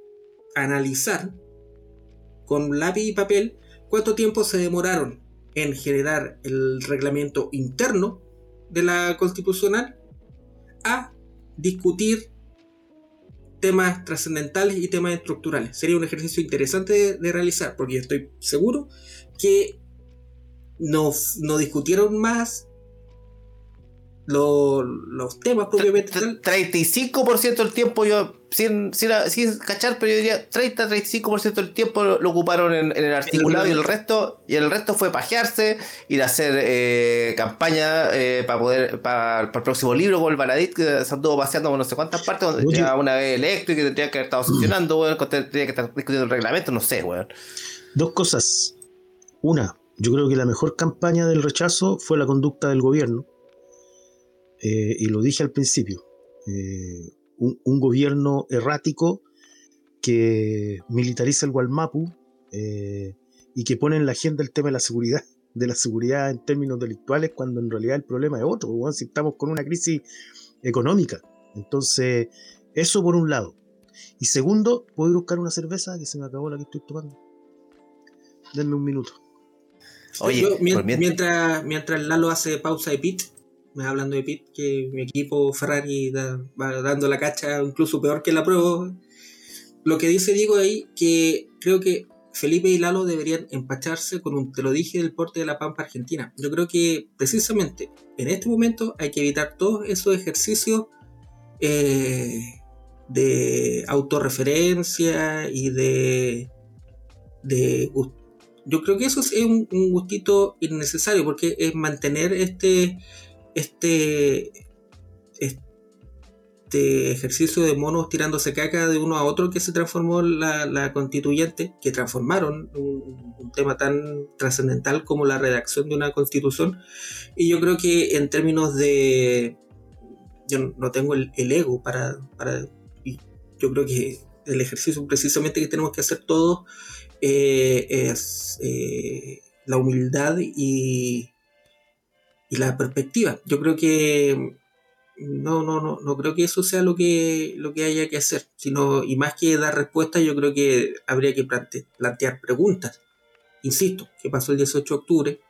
analizar con lápiz y papel cuánto tiempo se demoraron en generar el reglamento interno de la constitucional a discutir temas trascendentales y temas estructurales. Sería un ejercicio interesante de, realizar porque estoy seguro que no, no discutieron más los temas propiamente. 35% del tiempo yo, sin, sin, cachar, pero yo diría 30-35% del tiempo lo, ocuparon en, el articulado y el resto y el resto fue pajearse, ir a hacer eh, campaña eh, para poder para, el próximo libro con el Baladit que se anduvo paseando por no sé cuántas partes, donde una vez electo y que tendría que haber estado sesionando, tendría que estar discutiendo el reglamento, no sé, weón. Dos cosas. Una, yo creo que la mejor campaña del rechazo fue la conducta del gobierno eh, y lo dije al principio, eh, un, gobierno errático que militariza el Gualmapu eh, y que pone en la agenda el tema de la seguridad, de la seguridad en términos delictuales, cuando en realidad el problema es otro, si estamos con una crisis económica. Entonces, eso por un lado. Y segundo, puedo buscar una cerveza que se me acabó la que estoy tomando. Denme un minuto. Oye, mientras, mientras Lalo hace pausa de pit, hablando de Pit, que mi equipo Ferrari va dando la cacha incluso peor que la prueba. Lo que dice Diego ahí, que creo que Felipe y Lalo deberían empacharse con un te lo dije del porte de la Pampa Argentina. Yo creo que precisamente en este momento hay que evitar todos esos ejercicios eh, de autorreferencia y de, de yo creo que eso es un, un, gustito innecesario porque es mantener este este, este ejercicio de monos tirándose caca de uno a otro que se transformó la, la constituyente, que transformaron un, tema tan trascendental como la redacción de una constitución. Y yo creo que en términos de... Yo no tengo el, ego para, para... Y yo creo que el ejercicio precisamente que tenemos que hacer todos eh, es eh, la humildad y, y la perspectiva. Yo creo que no, no, no, no creo que eso sea lo que, lo que haya que hacer, sino, y más que dar respuestas, yo creo que habría que plantear preguntas. Insisto, ¿qué pasó el 18 de octubre?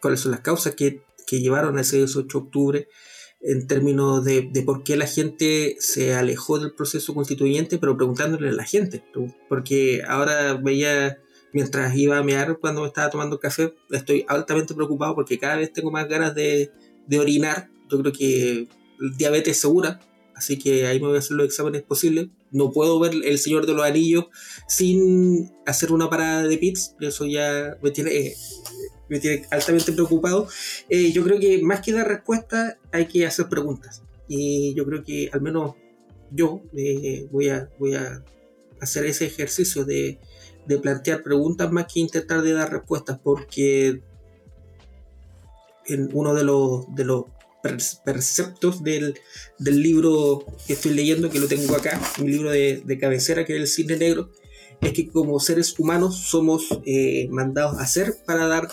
¿Cuáles son las causas que, que llevaron a ese 18 de octubre? en términos de, de, por qué la gente se alejó del proceso constituyente, pero preguntándole a la gente, porque ahora veía mientras iba a mear cuando estaba tomando café, estoy altamente preocupado porque cada vez tengo más ganas de, orinar. Yo creo que diabetes segura, así que ahí me voy a hacer los exámenes posibles. No puedo ver El Señor de los Anillos sin hacer una parada de pits, eso ya me tiene, me tiene altamente preocupado. Eh, yo creo que más que dar respuestas hay que hacer preguntas. Y yo creo que al menos yo eh, voy, a, voy a hacer ese ejercicio de de plantear preguntas más que intentar de dar respuestas, porque en uno de los, de los perceptos del, libro que estoy leyendo, que lo tengo acá, mi libro de, cabecera, que es el cine negro, es que como seres humanos somos eh, mandados a hacer para dar,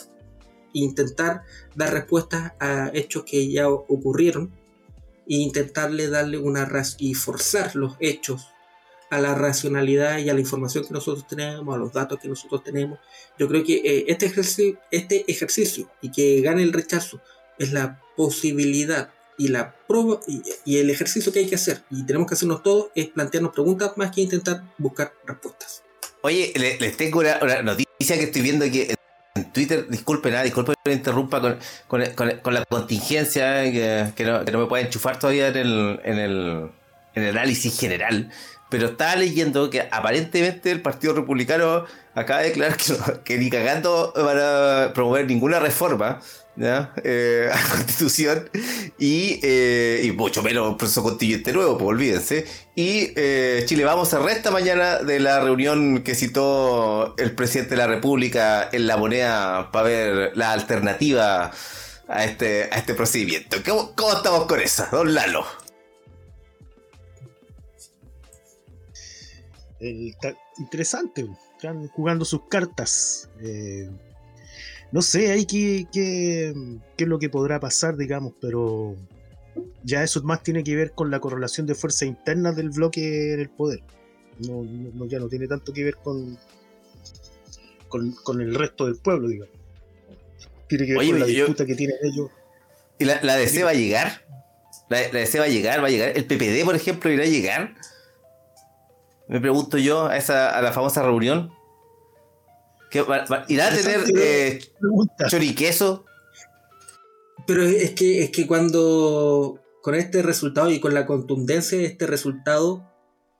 intentar dar respuestas a hechos que ya ocurrieron e intentarle darle una y forzar los hechos a la racionalidad y a la información que nosotros tenemos, a los datos que nosotros tenemos. Yo creo que eh, este, ejercicio, este ejercicio y que gane el rechazo es la posibilidad y, la prueba, y, el ejercicio que hay que hacer y tenemos que hacernos todos es plantearnos preguntas más que intentar buscar respuestas. Oye, les, tengo una, noticia que estoy viendo que en Twitter, disculpen, nada, disculpen que me interrumpa con, la contingencia, que, no, me puede enchufar todavía en el, en el, en el análisis general, pero estaba leyendo que aparentemente el Partido Republicano acaba de declarar que, ni cagando van a promover ninguna reforma eh, a la constitución y, eh, y, mucho menos un proceso constituyente nuevo, pues olvídense. Y eh, Chile Vamos a resta mañana de la reunión que citó el presidente de la República en la moneda para ver la alternativa a este, a este procedimiento. ¿Cómo, cómo estamos con esa, don Lalo? Interesante, están jugando sus cartas. Eh, no sé, hay que, qué es lo que podrá pasar, digamos, pero ya eso más tiene que ver con la correlación de fuerzas internas del bloque en el poder. No, ya no tiene tanto que ver con, con, el resto del pueblo, digamos. Tiene que ver con la disputa que tienen ellos. ¿Y la, la DC va a llegar? ¿La, ¿La, DC va a llegar? ¿Va a llegar? ¿El PPD, por ejemplo, irá a llegar? Me pregunto yo a, esa, a la famosa reunión. ¿Irá a tener eh, choriqueso? Pero es que, es que cuando con este resultado y con la contundencia de este resultado,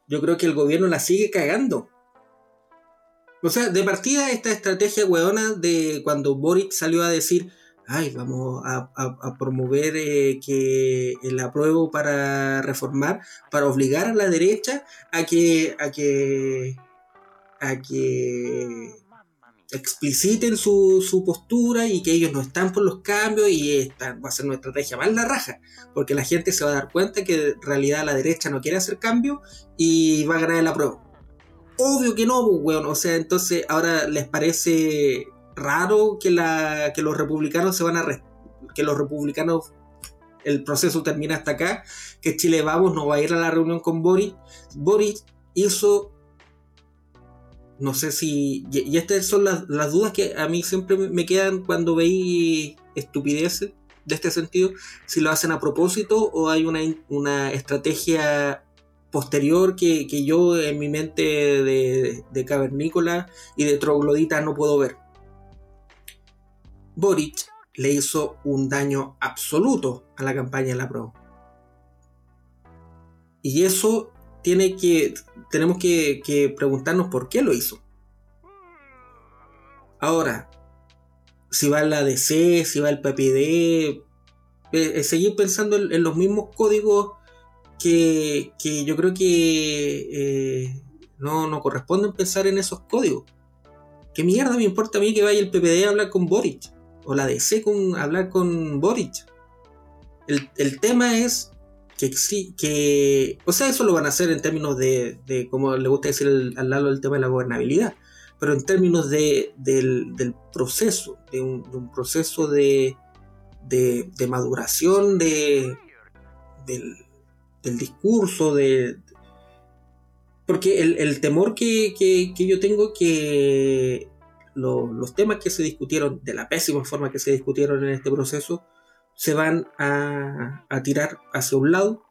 yo creo que el gobierno la sigue cagando. O sea, de partida esta estrategia weona de cuando Boric salió a decir, ay, vamos a, promover eh, que el apruebo para reformar, para obligar a la derecha a que, a que, a que expliciten su, su, postura y que ellos no están por los cambios y esta va a ser una estrategia más la raja, porque la gente se va a dar cuenta que en realidad la derecha no quiere hacer cambio y va a ganar el apruebo. Obvio que no, pues, weón. O sea, entonces ahora les parece raro que, la, que los republicanos se van a... que los republicanos el proceso termina hasta acá, que Chile Vamos no va a ir a la reunión con Boris. Boris hizo no sé si. Y, estas son las, dudas que a mí siempre me quedan cuando veí estupideces de este sentido. Si lo hacen a propósito o hay una, una estrategia posterior que, yo en mi mente de, de cavernícola y de troglodita no puedo ver. Boric le hizo un daño absoluto a la campaña de la Pro. Y eso tiene que, tenemos que, preguntarnos por qué lo hizo. Ahora, si va la DC, si va el PPD, eh, seguir pensando en, los mismos códigos que, yo creo que eh, no, no corresponden pensar en esos códigos. ¿Qué mierda me importa a mí que vaya el PPD a hablar con Boric? O la DC con hablar con Boric. El, el tema es que que, o sea, eso lo van a hacer en términos de, de como le gusta decir al lado del tema de la gobernabilidad, pero en términos de, del, proceso, de un, proceso de, de, maduración de, del, discurso, de, porque el, temor que, que, yo tengo que los temas que se discutieron, de la pésima forma que se discutieron en este proceso, se van a, tirar hacia un lado,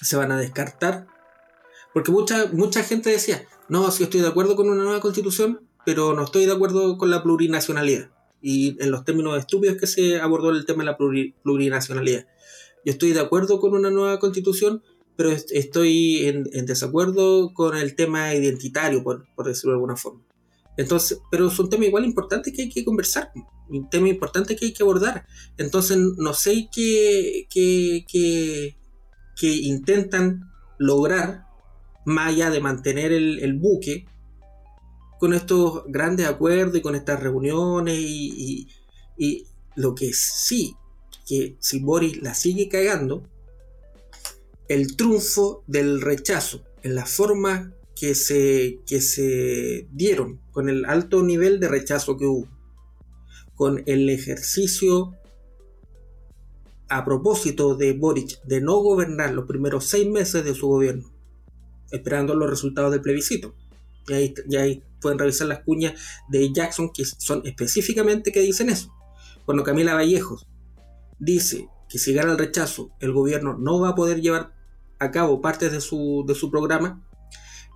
se van a descartar, porque mucha, mucha gente decía, no, sí estoy de acuerdo con una nueva constitución, pero no estoy de acuerdo con la plurinacionalidad. Y en los términos estúpidos que se abordó el tema de la plurinacionalidad. Yo estoy de acuerdo con una nueva constitución, pero estoy en, desacuerdo con el tema identitario, por, por decirlo de alguna forma. Entonces, pero es un tema igual importante que hay que conversar, un tema importante que hay que abordar. Entonces, no sé qué, qué, intentan lograr, más allá de mantener el, buque, con estos grandes acuerdos y con estas reuniones y, y, lo que sí, que si Boris la sigue cagando, el triunfo del rechazo en la forma que se, que se dieron, con el alto nivel de rechazo que hubo, con el ejercicio a propósito de Boric de no gobernar los primeros seis meses de su gobierno, esperando los resultados del plebiscito. Y ahí, ahí pueden revisar las cuñas de Jackson que son específicamente que dicen eso. Cuando Camila Vallejos dice que si gana el rechazo, el gobierno no va a poder llevar a cabo partes de su, de su programa,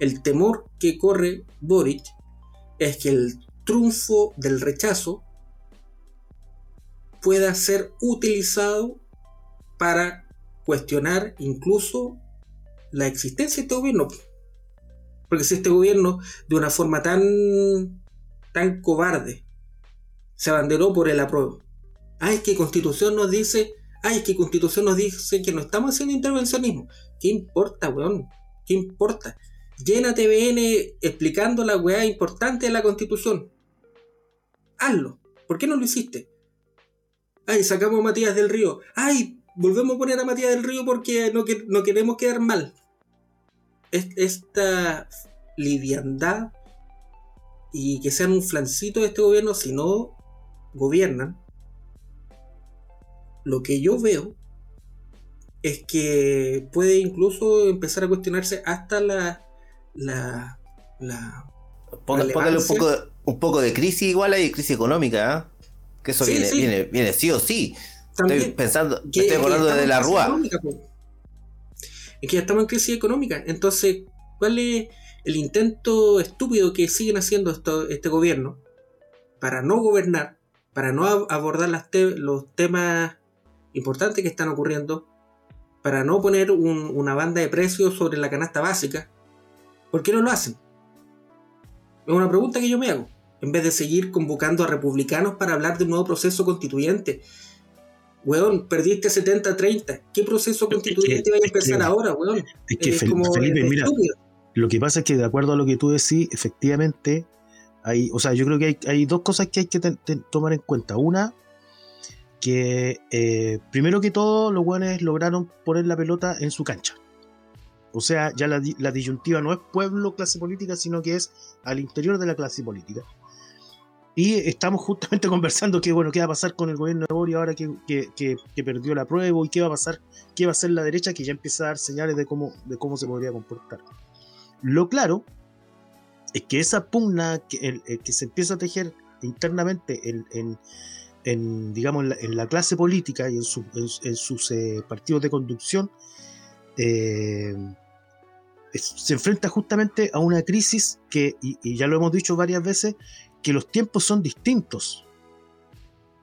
el temor que corre Boric es que el triunfo del rechazo pueda ser utilizado para cuestionar incluso la existencia de este gobierno. Porque si este gobierno, de una forma tan, tan cobarde, se abanderó por el apruebo. Ay, que Constitución nos dice, ay, que Constitución nos dice que no estamos haciendo intervencionismo. ¿Qué importa, weón? ¿Qué importa? Llena TVN explicando la weá importante de la Constitución. Hazlo. ¿Por qué no lo hiciste? Ay, sacamos a Matías del Río. Ay, volvemos a poner a Matías del Río porque no, queremos quedar mal. Esta liviandad y que sean un flancito de este gobierno si no gobiernan, lo que yo veo es que puede incluso empezar a cuestionarse hasta la. la. Póngale un poco, un poco de crisis igual hay crisis económica, ¿ah? Que eso viene, Viene, viene sí o sí. estoy pensando, estoy hablando de la Rúa. Es que ya estamos en crisis económica. Entonces, ¿cuál es el intento estúpido que siguen haciendo esto, este gobierno para no gobernar, para no abordar los temas importantes que están ocurriendo, para no poner una banda de precios sobre la canasta básica? ¿Por qué no lo hacen? Es una pregunta que yo me hago en vez de seguir convocando a republicanos para hablar de un nuevo proceso constituyente. Weón, perdiste 70-30. ¿Qué proceso constituyente va a empezar ahora, weón? Es que, Felipe, mira, lo que pasa es que de acuerdo a lo que tú decís, efectivamente, hay, o sea, yo creo que hay, dos cosas que hay que tomar en cuenta. Una, que eh, primero que todo, los weones lograron poner la pelota en su cancha. O sea, ya la, disyuntiva no es pueblo, clase política, sino que es al interior de la clase política. Y estamos justamente conversando qué bueno, qué va a pasar con el gobierno de Boris ahora que, perdió la prueba y qué va a pasar, qué va a hacer la derecha que ya empieza a dar señales de cómo, de cómo se podría comportar. Lo claro es que esa pugna que, que se empieza a tejer internamente en, en, digamos, en la, clase política y en, en, sus eh, partidos de conducción, eh, se enfrenta justamente a una crisis que, y, ya lo hemos dicho varias veces, que los tiempos son distintos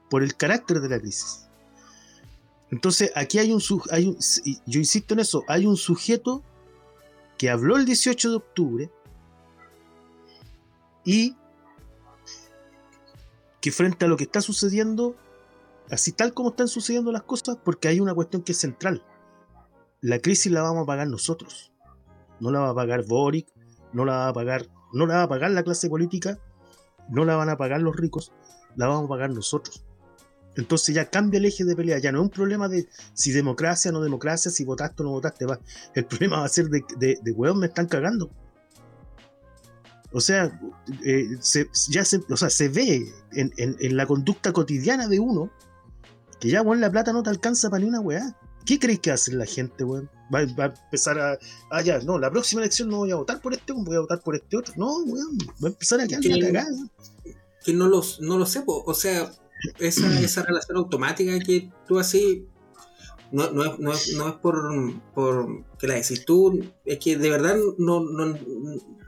por el carácter de la crisis. Entonces, aquí hay un, hay un, yo insisto en eso, hay un sujeto que habló el 18 de octubre y que frente a lo que está sucediendo, así tal como están sucediendo las cosas, porque hay una cuestión que es central. La crisis la vamos a pagar nosotros. No la va a pagar Boric, no la va a pagar, no la va a pagar la clase política, no la van a pagar los ricos, la vamos a pagar nosotros. Entonces ya cambia el eje de pelea, ya no es un problema de si democracia o no democracia, si votaste o no votaste, va. el problema va a ser de, de, de me están cagando. O sea, eh, se, ya se, o sea, se ve en, la conducta cotidiana de uno que ya, weón, la plata no te alcanza para ni una weá. ¿Qué crees que hace la gente, weón? Va, a empezar a. Ah, ya, no, la próxima elección no voy a votar por este, voy a votar por este otro. No, weón, va a empezar a quedar cagada. Que no, los, no lo sé, o sea, esa, esa relación automática que tú así. No, no, es, no, es, no es por, por que la decís tú, es que de verdad no, no,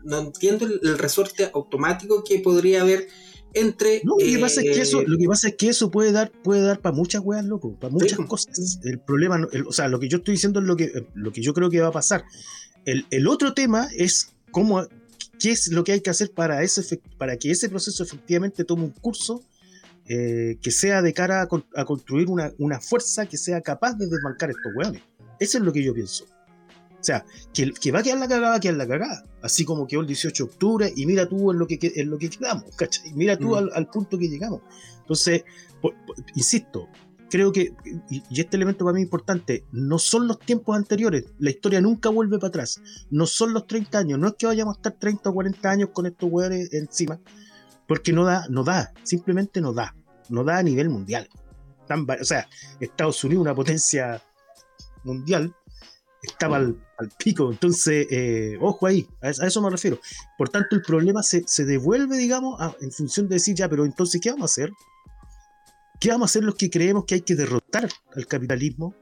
no entiendo el resorte automático que podría haber entre. No, lo que pasa es que eso, eh, lo que pasa es que eso puede dar, puede dar para muchas weas, loco, para muchas cosas. El problema, o sea, lo que yo estoy diciendo es lo que, lo que yo creo que va a pasar. El, otro tema es cómo, qué es lo que hay que hacer para, ese, para que ese proceso efectivamente tome un curso eh, que sea de cara a, construir una, una, fuerza que sea capaz de desbancar estos weones. Eso es lo que yo pienso. O sea, que, que va a quedar la cagada, va a quedar la cagada. Así como quedó el 18 de octubre y mira tú en lo que, en lo que quedamos, ¿cachai? Mira tú mm. al, punto que llegamos. Entonces, insisto, creo que, y, este elemento para mí es importante, no son los tiempos anteriores, la historia nunca vuelve para atrás, no son los 30 años, no es que vayamos a estar 30 o 40 años con estos hueones encima, porque no da, no da, simplemente no da, no da a nivel mundial. o sea, Estados Unidos, una potencia mundial, estaba al, pico. Entonces, eh, ojo ahí, a, eso me refiero. Por tanto, el problema se, devuelve, digamos, en función de decir, ya, pero entonces, ¿qué vamos a hacer? ¿Qué vamos a hacer los que creemos que hay que derrotar al capitalismo?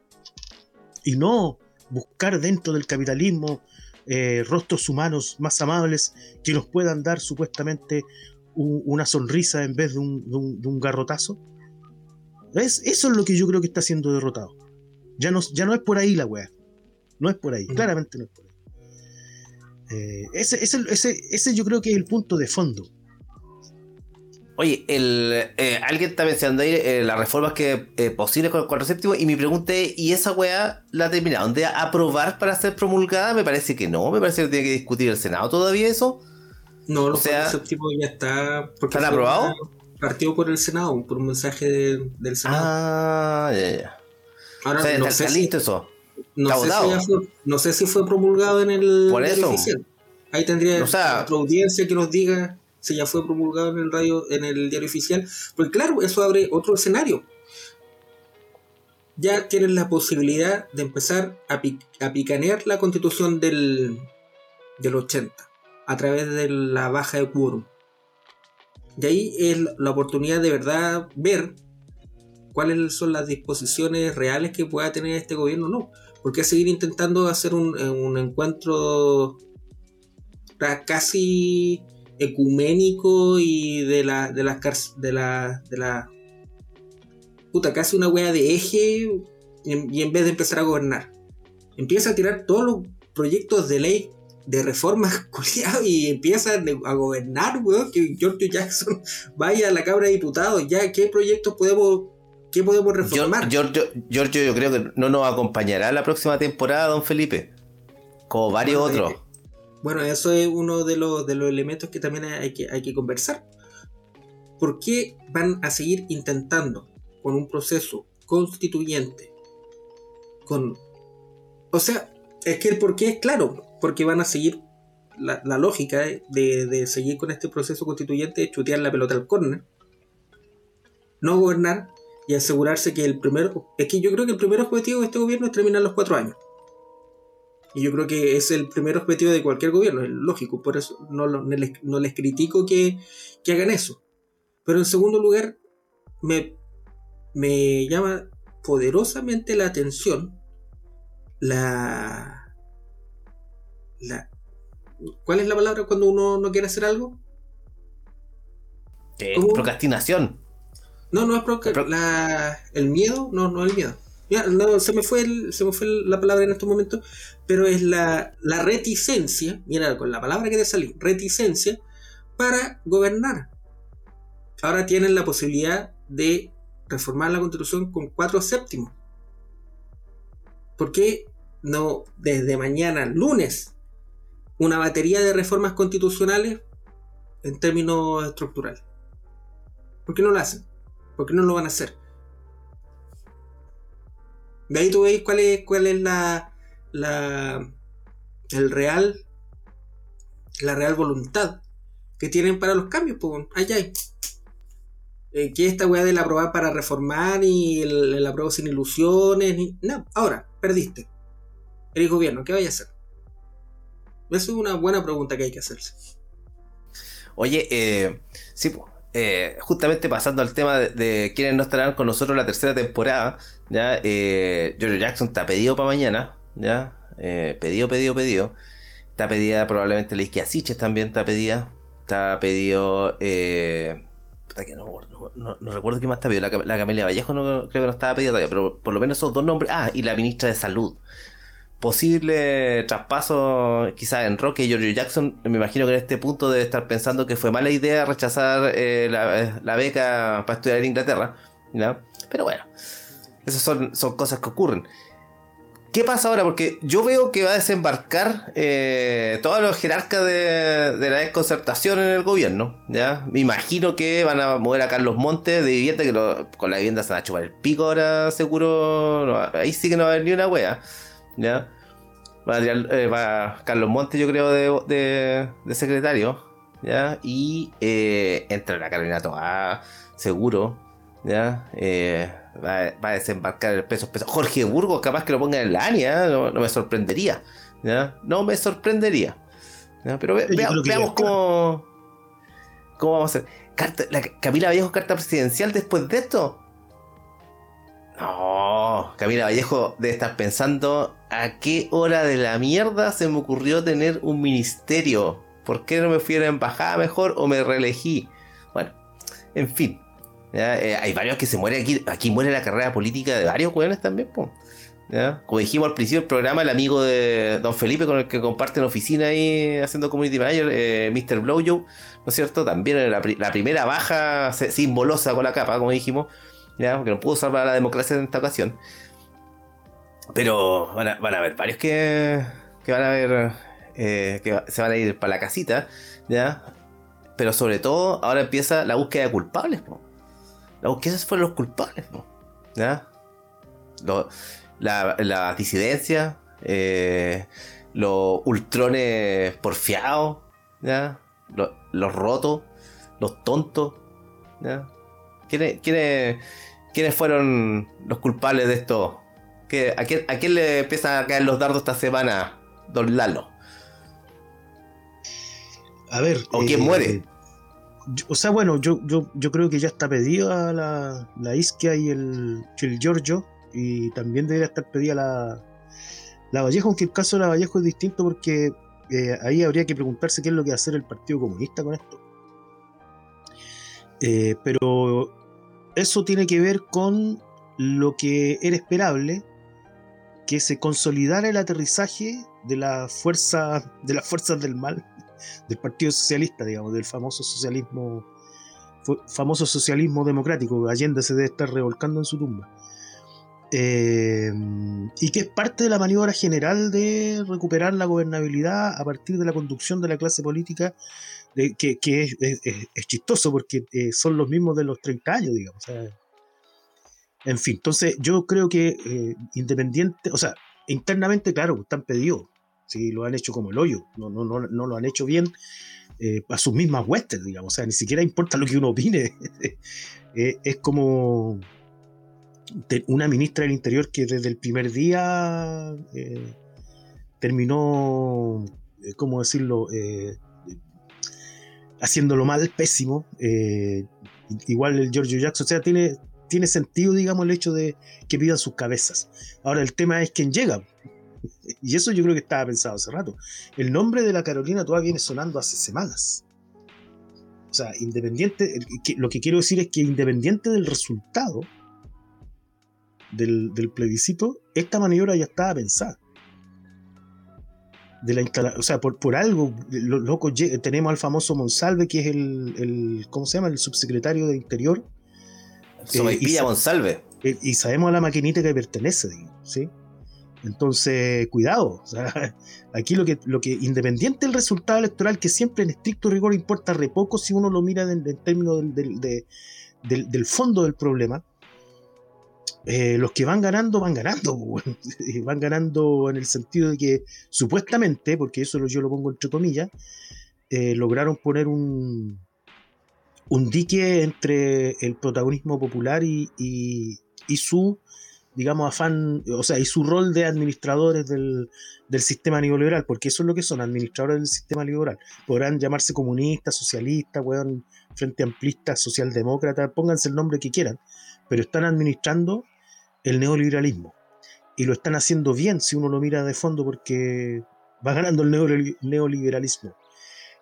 Y no buscar dentro del capitalismo eh, rostros humanos más amables que nos puedan dar supuestamente una sonrisa en vez de un, un garrotazo. ¿Ves? Eso es lo que yo creo que está siendo derrotado. Ya no, ya no es por ahí la weá. No es por ahí, Mm. claramente no es por ahí. Eh, ese, ese, ese, ese yo creo que es el punto de fondo. Oye, el, eh, alguien está mencionando ahí eh, las reformas que eh, posibles con el cuatro séptimo y mi pregunta es, ¿y esa weá la terminaron de aprobar para ser promulgada? Me parece que no, me parece que tiene que discutir el Senado todavía eso. No, los O sea, cuatro séptimos ya está. Porque ¿están una- Partió por el Senado, por un mensaje de- del Senado. Ah, ya, ya. Ahora O sea, no, está, sé está si, listo eso. No, sé si ya fue, no sé si fue promulgado en el Por diario eso. oficial. Ahí tendría O sea- nuestra audiencia que nos diga si ya fue promulgado en el radio, en el diario oficial. Porque claro, eso abre otro escenario. Ya tienen la posibilidad de empezar a, pi- a picanear la constitución del, del 80 a través de la baja de quórum. Y ahí es la oportunidad de verdad ver cuáles son las disposiciones reales que pueda tener este gobierno o no. Porque seguir intentando hacer un, eh, encuentro ca- casi ecuménico y de la de las de la de la puta casi una wea de eje y en, vez de empezar a gobernar empieza a tirar todos los proyectos de ley de reformas y empieza a gobernar weón que George Jackson vaya a la Cámara de Diputados. Ya qué proyectos podemos qué podemos reformar Giorgio, Giorgio, yo creo que no nos acompañará la próxima temporada, don Felipe. Como varios Bueno, otros. eh, Bueno, eso es uno de los, de los elementos que también hay que, hay que conversar. ¿Por qué van a seguir intentando con un proceso constituyente? Con. O sea, es que el por qué es claro, porque van a seguir la, la lógica de, de seguir con este proceso constituyente, de chutear la pelota al córner, no gobernar y asegurarse que el primer. Es que yo creo que el primer objetivo de este gobierno es terminar los cuatro años. Y yo creo que es el primer objetivo de cualquier gobierno, es lógico, por eso no, lo- no les, no les critico que, que hagan eso. Pero en segundo lugar, me, me llama poderosamente la atención la, la... ¿Cuál es la palabra cuando uno no quiere hacer algo? Eh, procrastinación. No, no es la, el miedo, no, no el miedo. Ya, no, se me fue el- se me fue la palabra en estos momentos, pero es la, la reticencia, mira, con la palabra que te salí, reticencia para gobernar. Ahora tienen la posibilidad de reformar la constitución con cuatro séptimos. ¿Por qué no desde mañana, lunes, una batería de reformas constitucionales en términos estructurales? ¿Por qué no lo hacen? ¿Por qué no lo van a hacer? De ahí tú veis cuál es, cuál es la, la el real la real voluntad que tienen para los cambios, pues allá hay. Eh, que esta weá del aprobar para reformar y el, el apruebo sin ilusiones, ni, no, ahora, perdiste. Eres gobierno, ¿qué vaya a hacer? Esa es una buena pregunta que hay que hacerse. Oye, eh, sí, po, eh, justamente pasando al tema de, de quienes no estarán con nosotros la tercera temporada, ya, eh, George Jackson está pedido para mañana, ya, eh, pedido, pedido, pedido. Está pedida probablemente la Isquia Siches también está pedida. Está pedido, eh, no, no- no- no recuerdo qué más está pedido. La, la Camelia Vallejo no creo que no estaba pedida todavía, pero por lo menos esos dos nombres. Ah, y la ministra de Salud posible traspaso quizás en Roque y George Jackson, me imagino que en este punto debe estar pensando que fue mala idea rechazar eh, la, la beca para estudiar en Inglaterra. ¿ya? Pero bueno, esas son, cosas que ocurren. ¿Qué pasa ahora? Porque yo veo que va a desembarcar eh, todos los jerarcas de, la desconcertación en el gobierno. ¿ya? Me imagino que van a mover a Carlos Montes de vivienda, que lo- con la vivienda se van a chupar el pico ahora, seguro. no ahí sí que no va a haber ni una wea. ¿Ya? Va, a tirar, eh, va Carlos Montes, yo creo, de, de- de secretario. ¿ya? Y eh, entra la Carolina Toa, seguro. ¿ya? Eh, va, va a desembarcar el peso pesado. Jorge Burgos, capaz que lo ponga en la ANIA, no, no me sorprendería. ¿ya? No me sorprendería. ¿ya? Pero ve- vea- veamos cómo, cómo vamos a hacer. Carta, la, Camila Vallejo, carta presidencial después de esto. No, Camila Vallejo debe estar pensando a qué hora de la mierda se me ocurrió tener un ministerio. ¿Por qué no me fui a la embajada mejor o me reelegí? Bueno, en fin. Eh, hay varios que se mueren aquí. Aquí muere la carrera política de varios jóvenes también. Como dijimos al principio del programa, el amigo de Don Felipe con el que comparten oficina ahí haciendo community manager, eh, Mr. Blowjob, ¿no es cierto? También la, la primera baja simbolosa con la capa, como dijimos, ¿ya? que no pudo salvar la democracia en esta ocasión. Pero van a, van a haber varios que, que van a ver, eh, que se van a ir para la casita, ¿ya? Pero sobre todo, ahora empieza la búsqueda de culpables. La búsqueda fueron los culpables. ¿Ya? la, disidencia, eh, los ultrones porfiados, ¿ya? Los, rotos, los tontos, ¿ya? ¿Quiénes, quiénes, fueron los culpables de esto? a, quién, ¿A quién le empiezan a caer los dardos esta semana, don Lalo? A ver. ¿O quién muere? Eh, o sea, bueno, yo, yo, yo creo que ya está pedida la, la Isquia y el, el Giorgio y también debería estar pedida la, la Vallejo, aunque el caso de la Vallejo es distinto porque eh, ahí habría que preguntarse qué es lo que va a hacer el Partido Comunista con esto. Eh, pero eso tiene que ver con lo que era esperable, que se consolidara el aterrizaje de las fuerzas del mal, del Partido Socialista, digamos, del famoso socialismo, famoso socialismo democrático. Allende se debe estar revolcando en su tumba. Eh, y que es parte de la maniobra general de recuperar la gobernabilidad a partir de la conducción de la clase política, que, es, chistoso porque eh, son los mismos de los 30 años, digamos. en fin, entonces yo creo que eh, independiente, o sea, internamente, claro, están pedidos, si lo han hecho como el hoyo, no, no, no, no lo han hecho bien a sus mismas huestes, digamos, o sea, ni siquiera importa lo que uno opine, es como una ministra del Interior que desde el primer día eh, terminó, eh, ¿cómo decirlo?, eh, haciéndolo mal, pésimo. igual el Giorgio Jackson, o sea, tiene, tiene sentido, digamos, el hecho de que pidan sus cabezas. Ahora, el tema es quién llega. Y eso yo creo que estaba pensado hace rato. El nombre de la Carolina todavía viene sonando hace semanas. O sea, independiente, lo que quiero decir es que independiente del resultado, del, plebiscito, esta maniobra ya estaba pensada. De la o sea, por, por algo, los locos tenemos al famoso Monsalve, que es el, el, ¿cómo se llama? El subsecretario de Interior. Eh, y, Monsalve. Eh, y sabemos a la maquinita que pertenece, ¿sí? Entonces, cuidado. aquí lo que, lo que, independiente del resultado electoral, que siempre en estricto rigor importa re poco si uno lo mira en, términos del, del, fondo del problema, eh, los que van ganando, van ganando, van ganando en el sentido de que supuestamente, porque eso yo lo pongo entre comillas, eh, lograron poner un, un dique entre el protagonismo popular y, y, su, digamos, afán, o sea, y su rol de administradores del, del, sistema neoliberal, porque eso es lo que son, administradores del sistema neoliberal. Podrán llamarse comunistas, socialistas, frente amplistas, socialdemócratas, pónganse el nombre que quieran, pero están administrando el neoliberalismo. Y lo están haciendo bien si uno lo mira de fondo porque va ganando el neoliberalismo.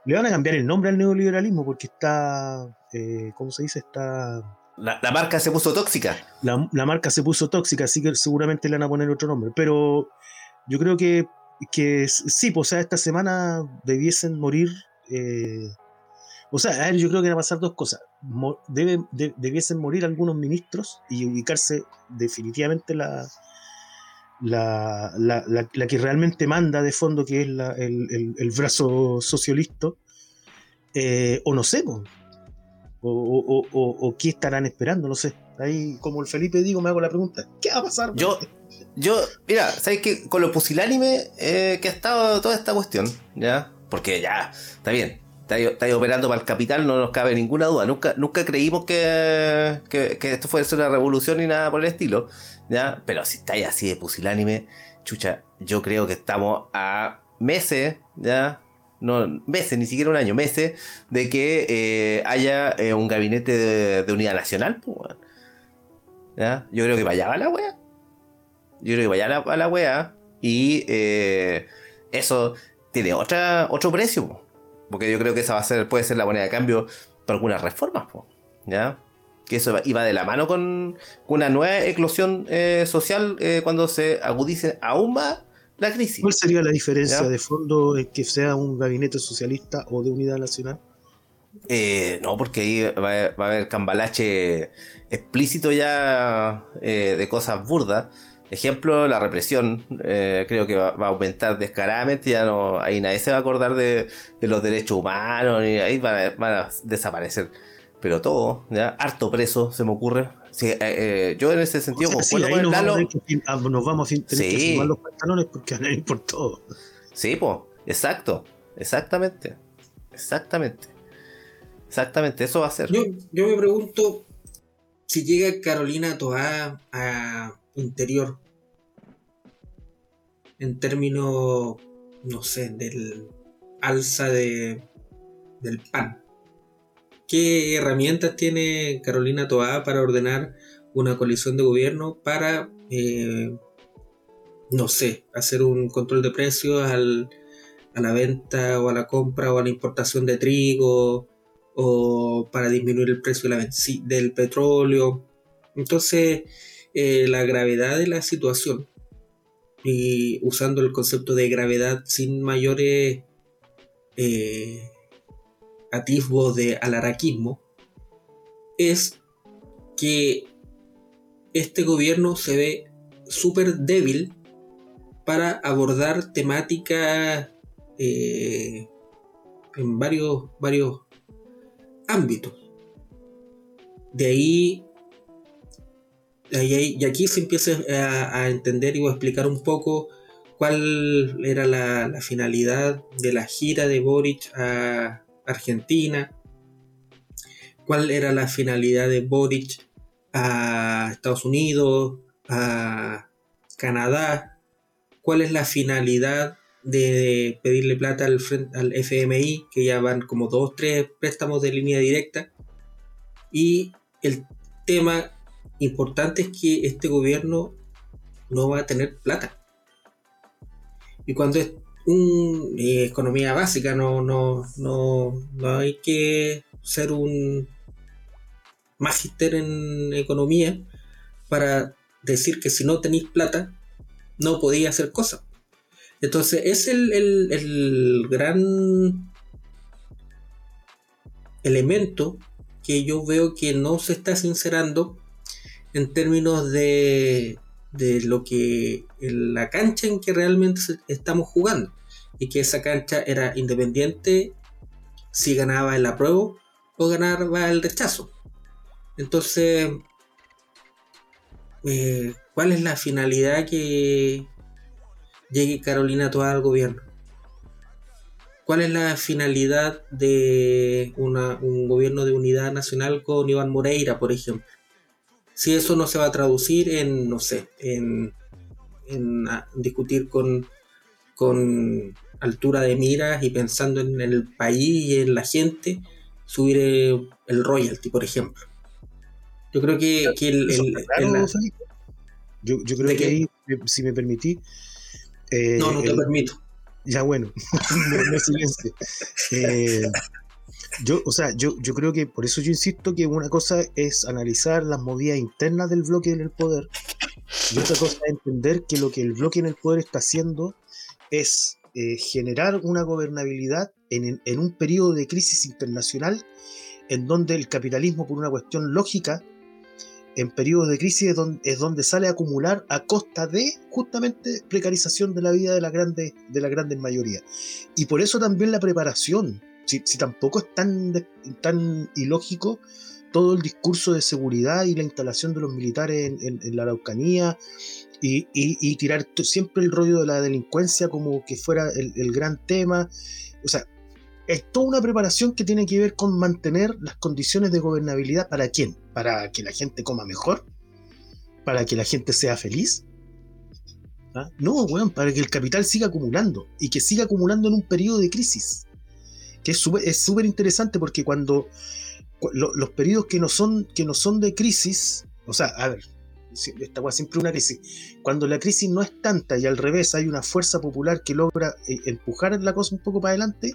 Le van a cambiar el nombre al neoliberalismo porque está, eh, ¿cómo se dice? Está... La, marca se puso tóxica. La, marca se puso tóxica, así que seguramente le van a poner otro nombre. Pero yo creo que, que sí, pues esta semana debiesen morir eh, o sea, a ver, yo creo que van a pasar dos cosas. Debiesen morir algunos ministros y ubicarse definitivamente la, la, la, que realmente manda de fondo, que es el, brazo socialista. Eh, o no sé, o, o, o, qué estarán esperando, no sé. Ahí, como el Felipe digo, me hago la pregunta: ¿qué va a pasar? Yo, yo mira, ¿sabes qué? Con lo pusilánime eh, que ha estado toda esta cuestión, ¿ya? Porque ya, está bien, estáis operando para el capital, no nos cabe ninguna duda. Nunca, nunca creímos que, que, esto fuese una revolución ni nada por el estilo. ¿ya? Pero si estáis así de pusilánime, chucha, yo creo que estamos a meses, ¿ya? No, meses, ni siquiera un año, meses, de que eh, haya eh, un gabinete de, unidad nacional. ¿ya? Yo creo que para allá va la wea. Yo creo que para allá va la wea. Y eh, eso tiene otra, otro precio. Po. Porque yo creo que esa va a ser, puede ser la moneda de cambio para algunas reformas. po, ¿Ya? Que eso iba de la mano con, con una nueva eclosión eh, social eh, cuando se agudice aún más la crisis. ¿Cuál sería la diferencia Ya. de fondo en que sea un gabinete socialista o de unidad nacional? Eh, no, porque ahí va, a- va a haber cambalache explícito ya eh, de cosas burdas. Ejemplo, la represión eh, creo que va, va a aumentar descaradamente. Ya no, ahí nadie se va a acordar de, de los derechos humanos. y ahí van a, van a desaparecer. Pero todo, ya, harto preso, se me ocurre. Sí, eh, eh, yo en ese sentido O sea, sí, ahí nos vamos, que ah, nos vamos a fin- tener que Sí. firmar los pantalones porque van a ir por todo. Sí, pues, exacto, exactamente, exactamente, exactamente, eso va a ser. Yo, yo me pregunto si llega Carolina Toá a interior en términos, no sé, del alza de, del pan. ¿Qué herramientas tiene Carolina Toá para ordenar una coalición de gobierno para, eh, no sé, hacer un control de precios al, a la venta o a la compra o a la importación de trigo? o para disminuir el precio de la del petróleo. Entonces, eh, la gravedad de la situación, y usando el concepto de gravedad sin mayores eh, atisbos de alaraquismo, es que este gobierno se ve súper débil para abordar temáticas eh, en varios, varios ámbitos. De ahí, de ahí- y aquí se empieza a, a entender y a explicar un poco cuál era la, finalidad de la gira de Boric a Argentina, cuál era la finalidad de Boric a Estados Unidos, a Canadá, cuál es la finalidad de pedirle plata al, al FMI, que ya van como dos, tres préstamos de línea directa. Y el tema importante es que este gobierno no va a tener plata. Y cuando es una economía básica, no, no, no, no hay que ser un magister en economía para decir que si no tenéis plata, no podéis hacer cosas. Entonces es el, el- el gran elemento que yo veo que no se está sincerando en términos de, de lo que la cancha en que realmente estamos jugando y que esa cancha era independiente si ganaba el apruebo o ganaba el rechazo entonces eh, ¿cuál es la finalidad que llegue Carolina Toa al gobierno? ¿Cuál es la finalidad de una- un gobierno de unidad nacional con Iván Moreira, por ejemplo? Si eso no se va a traducir en, no sé, en, en, ah, discutir con, con altura de miras y pensando en el país y en la gente, subir eh, el royalty, por ejemplo. Yo creo que, que el, la-. Yo, yo creo ¿De que ahí, si me permití. eh, no, no te el- permito. Ya bueno, no, no silencio. Eh, yo, o sea, yo, yo creo que por eso yo insisto que una cosa es analizar las movidas internas del bloque en el poder y otra cosa es entender que lo que el bloque en el poder está haciendo es eh, generar una gobernabilidad en, en un periodo de crisis internacional en donde el capitalismo, por una cuestión lógica, en periodos de crisis es donde, es donde sale a acumular a costa de justamente precarización de la vida de la grande, de la grandes mayoría. Y por eso también la preparación, si, tampoco es tan, tan ilógico todo el discurso de seguridad y la instalación de los militares en, la Araucanía y, y- tirar siempre el rollo de la delincuencia como que fuera el, el gran tema. O sea, es toda una preparación que tiene que ver con mantener las condiciones de gobernabilidad para quién? Para que la gente coma mejor, para que la gente sea feliz. ¿Ah? No, weón, para que el capital siga acumulando y que siga acumulando en un periodo de crisis. Que es súper es súper interesante porque cuando cu- lo- los periodos que no son que no son de crisis, o sea, a ver, esta weá siempre una crisis. Cuando la crisis no es tanta y al revés hay una fuerza popular que logra eh, empujar la cosa un poco para adelante,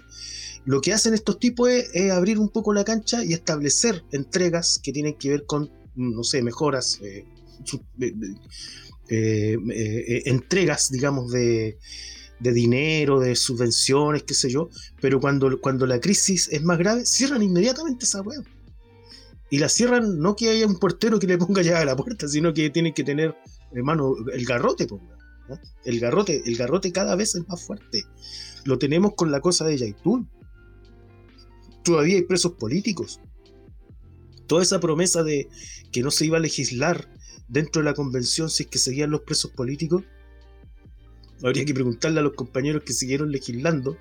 lo que hacen estos tipos es, abrir un poco la cancha y establecer entregas que tienen que ver con, no sé, mejoras, eh, eh, entregas, digamos, de, de dinero, de subvenciones, qué sé yo, pero cuando, cuando la crisis es más grave, cierran inmediatamente esa web. Y la cierran no que haya un portero que le ponga llave a la puerta, sino que tienen que tener, hermano, el garrote, El garrote, el garrote cada vez es más fuerte. Lo tenemos con la cosa de Yaitul. Todavía hay presos políticos. Toda esa promesa de que no se iba a legislar dentro de la convención si es que seguían los presos políticos, habría que preguntarle a los compañeros que siguieron legislando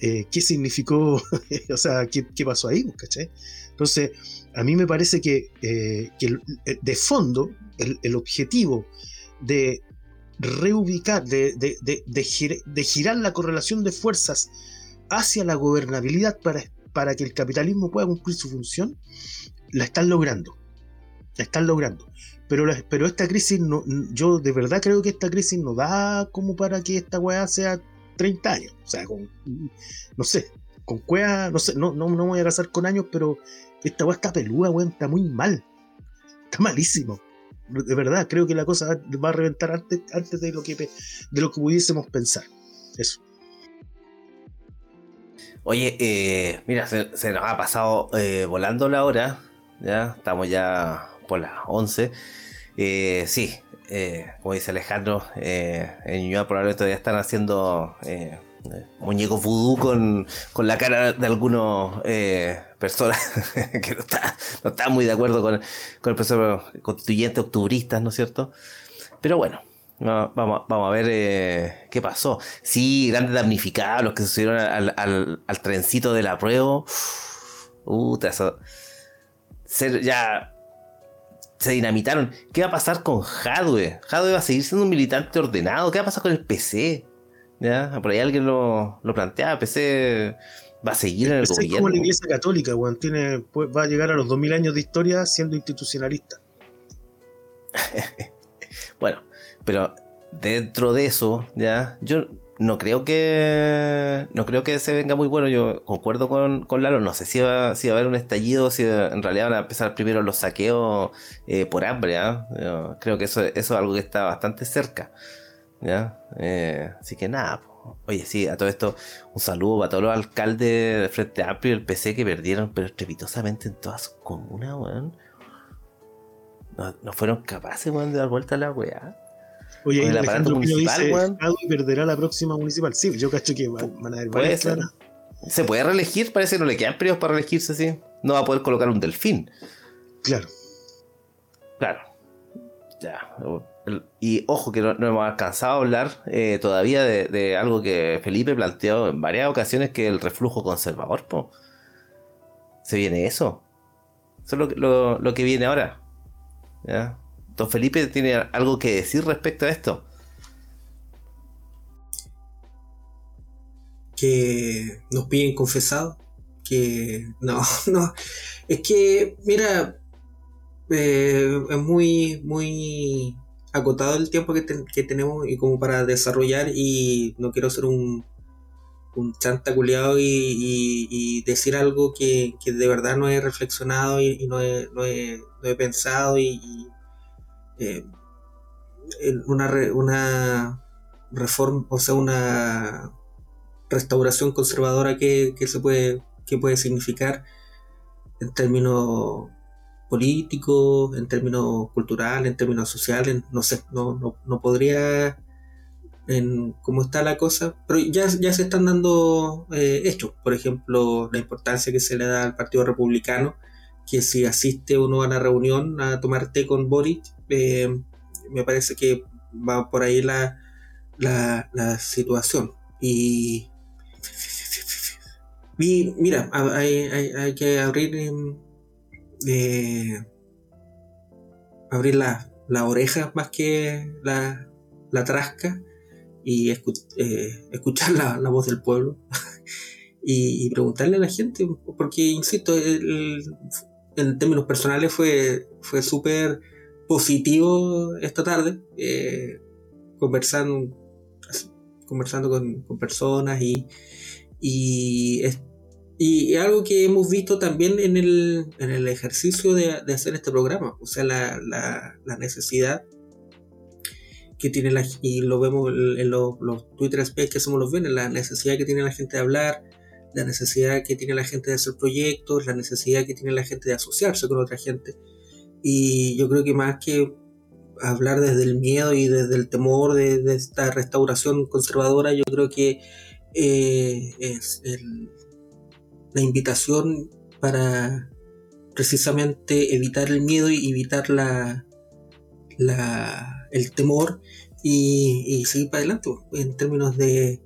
eh, qué significó, o sea, qué, pasó ahí, ¿cachai? Entonces, a mí me parece que, eh, eh, de fondo, el, objetivo de reubicar, de, de, girar la correlación de fuerzas hacia la gobernabilidad para, para que el capitalismo pueda cumplir su función, la están logrando. La están logrando. Pero, pero esta crisis, no, yo de verdad creo que esta crisis no da como para que esta weá sea 30 años. O sea, con, no sé, con cueva, no sé, no, no, no voy a casar con años, pero esta weá está peluda, weón, está muy mal. Está malísimo. De verdad, creo que la cosa va a reventar antes, antes de, lo que, de lo que pudiésemos pensar. Eso. Oye, eh, mira, se, nos ha pasado eh, volando la hora. Ya, estamos ya por las 11. Eh, sí, eh, como dice Alejandro, eh, en Ñuñoa probablemente todavía están haciendo eh, muñecos vudú con, con, la cara de algunos personas que no están no está muy de acuerdo con, con el profesor constituyente octubristas, ¿no es cierto? Pero bueno, vamos, vamos a ver qué pasó. Sí, grandes damnificados los que se subieron al, trencito de la prueba. Uh, eso, ser ya se dinamitaron. ¿Qué va a pasar con Hadwe? Hadwe va a seguir siendo un militante ordenado. ¿Qué va a pasar con el PC? ¿Ya? Por ahí alguien lo, lo plantea. PC va a seguir en el gobierno. Es como la iglesia católica, weón. Tiene, pues, va a llegar a los 2000 años de historia siendo institucionalista. bueno, pero dentro de eso, ya, yo no creo que no creo que se venga muy bueno. Yo concuerdo con, con Lalo. No sé si va, si va a haber un estallido, si en realidad van a empezar primero los saqueos eh, por hambre. ¿ah? Creo que eso, eso es algo que está bastante cerca. ¿ya? Eh, así que nada. Oye, sí, a todo esto, un saludo para todos los alcaldes de Frente Amplio y el PC que perdieron, pero estrepitosamente en todas sus comunas, weón. No, fueron capaces, weón, de dar vuelta a la weá. Oye, el Alejandro Pino dice, perderá la próxima municipal. Sí, yo cacho que van, a haber varias ¿Se puede reelegir? Parece que no le quedan periodos para reelegirse, sí. No va a poder colocar un delfín. Claro. Claro. Ya. Y ojo que no, hemos alcanzado a hablar eh, todavía de, algo que Felipe planteó en varias ocasiones, que el reflujo conservador. Se viene eso. Eso es lo, lo que viene ahora. ¿Ya? Don Felipe tiene algo que decir respecto a esto. Que nos piden confesado. Que no, no. Es que, mira, eh, es muy, muy acotado el tiempo que, tenemos y como para desarrollar y no quiero ser un, un chanta y, decir algo que, de verdad no he reflexionado y, no, he, no, he, pensado y, eh, una, una reforma, o sea, una restauración conservadora que, se puede, que puede significar en términos políticos, en términos culturales, en términos sociales, no sé, no, no, podría en cómo está la cosa, pero ya, ya se están dando eh, hechos, por ejemplo, la importancia que se le da al Partido Republicano, que si asiste uno a la reunión a tomar té con Boric, eh, me parece que va por ahí la, la, situación. Y, mira, hay, que abrir eh, abrir la, la, oreja más que la, la trasca y eh, escuchar la, voz del pueblo y, preguntarle a la gente, porque insisto, en términos personales fue, fue súper positivo esta tarde, eh, conversando, conversando con, personas y, y, y algo que hemos visto también en el, en el ejercicio de, hacer este programa, o sea, la, la, necesidad que tiene la y lo vemos en los, Twitter Space que somos los ven, la necesidad que tiene la gente de hablar, la necesidad que tiene la gente de hacer proyectos, la necesidad que tiene la gente de asociarse con otra gente. Y yo creo que más que hablar desde el miedo y desde el temor de, esta restauración conservadora, yo creo que eh, es la invitación para precisamente evitar el miedo y evitar la, la, el temor y, y, seguir para adelante en términos de,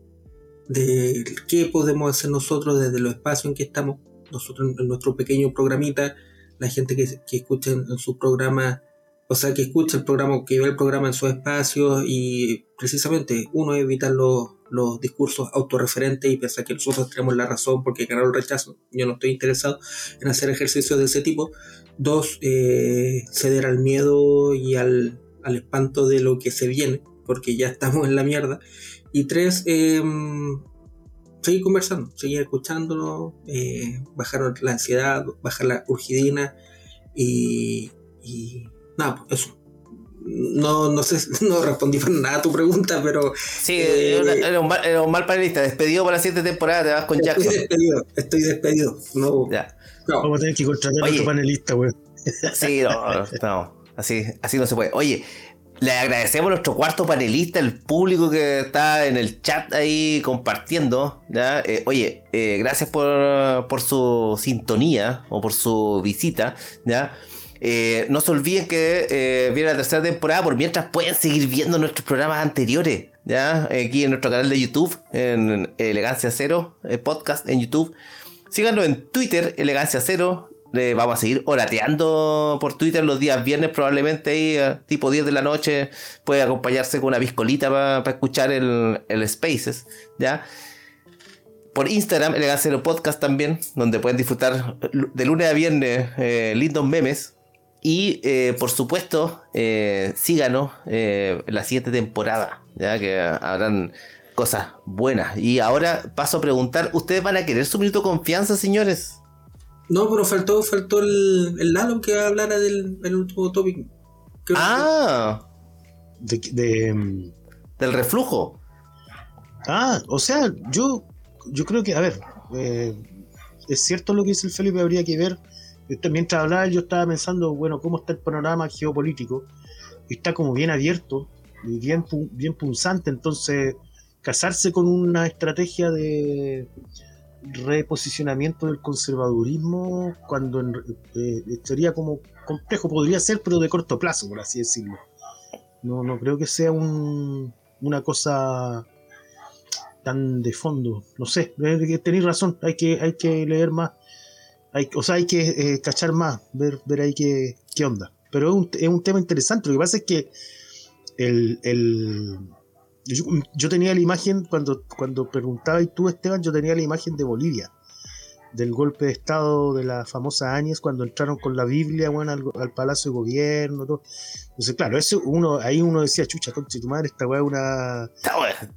de qué podemos hacer nosotros desde los espacios en que estamos, nosotros en nuestro pequeño programita, la gente que, que escucha en, en su programa, o sea, que escucha el programa, que ve el programa en su espacio y precisamente uno evitar los, los discursos autorreferentes y pensar que nosotros tenemos la razón porque ganaron el rechazo. Yo no estoy interesado en hacer ejercicios de ese tipo. Dos, eh, ceder al miedo y al, al, espanto de lo que se viene, porque ya estamos en la mierda. Y tres, eh, seguir conversando, seguir escuchándonos, eh, bajar la ansiedad, bajar la urgidina y, y nada, pues eso. No, no sé, no respondí para nada a tu pregunta, pero. Sí, eh, era, un mal, era, un mal, panelista. Despedido para la siguiente temporada, te vas con Jackson. Estoy despedido, estoy despedido. No, ya. no. Vamos a tener que contratar Oye, a otro panelista, güey. Sí, no, no. Así, así no se puede. Oye, le agradecemos a nuestro cuarto panelista, el público que está en el chat ahí compartiendo. Eh, oye, eh, gracias por, por su sintonía o por su visita. ¿ya? Eh, no se olviden que eh, viene la tercera temporada, por mientras pueden seguir viendo nuestros programas anteriores, ¿ya? Aquí en nuestro canal de YouTube, en Elegancia Cero, podcast en YouTube. Síganlo en Twitter, Elegancia Cero. Eh, vamos a seguir orateando por Twitter los días viernes, probablemente ahí, a tipo 10 de la noche. Puede acompañarse con una biscolita para pa escuchar el, el Spaces, ¿ya? por Instagram, Cero Podcast también, donde pueden disfrutar de lunes a viernes eh, lindos memes. Y eh, por supuesto, eh, síganos eh, la siguiente temporada, ya que habrán cosas buenas. Y ahora paso a preguntar, ¿ustedes van a querer su minuto de confianza, señores? No, pero faltó, faltó el, el Lalo que hablara del el último tópico. Ah, de, de, del reflujo. Ah, o sea, yo, yo creo que, a ver, eh, es cierto lo que dice el Felipe, habría que ver mientras hablaba yo estaba pensando, bueno, cómo está el panorama geopolítico. Y está como bien abierto y bien, bien punzante. Entonces, casarse con una estrategia de reposicionamiento del conservadurismo, cuando eh, sería como complejo, podría ser, pero de corto plazo, por así decirlo. No, no creo que sea un, una cosa tan de fondo. No sé, tenéis razón, hay que, hay que leer más hay, o sea, hay que eh, cachar más, ver, ver ahí qué, qué onda. Pero es un, es un, tema interesante. Lo que pasa es que el, el yo, yo, tenía la imagen, cuando, cuando preguntaba y tú, Esteban, yo tenía la imagen de Bolivia, del golpe de Estado de la famosa Áñez, cuando entraron con la Biblia bueno, al, al Palacio de Gobierno. Todo. Entonces, claro, eso uno, ahí uno decía, chucha, concha tu madre, esta weá es una.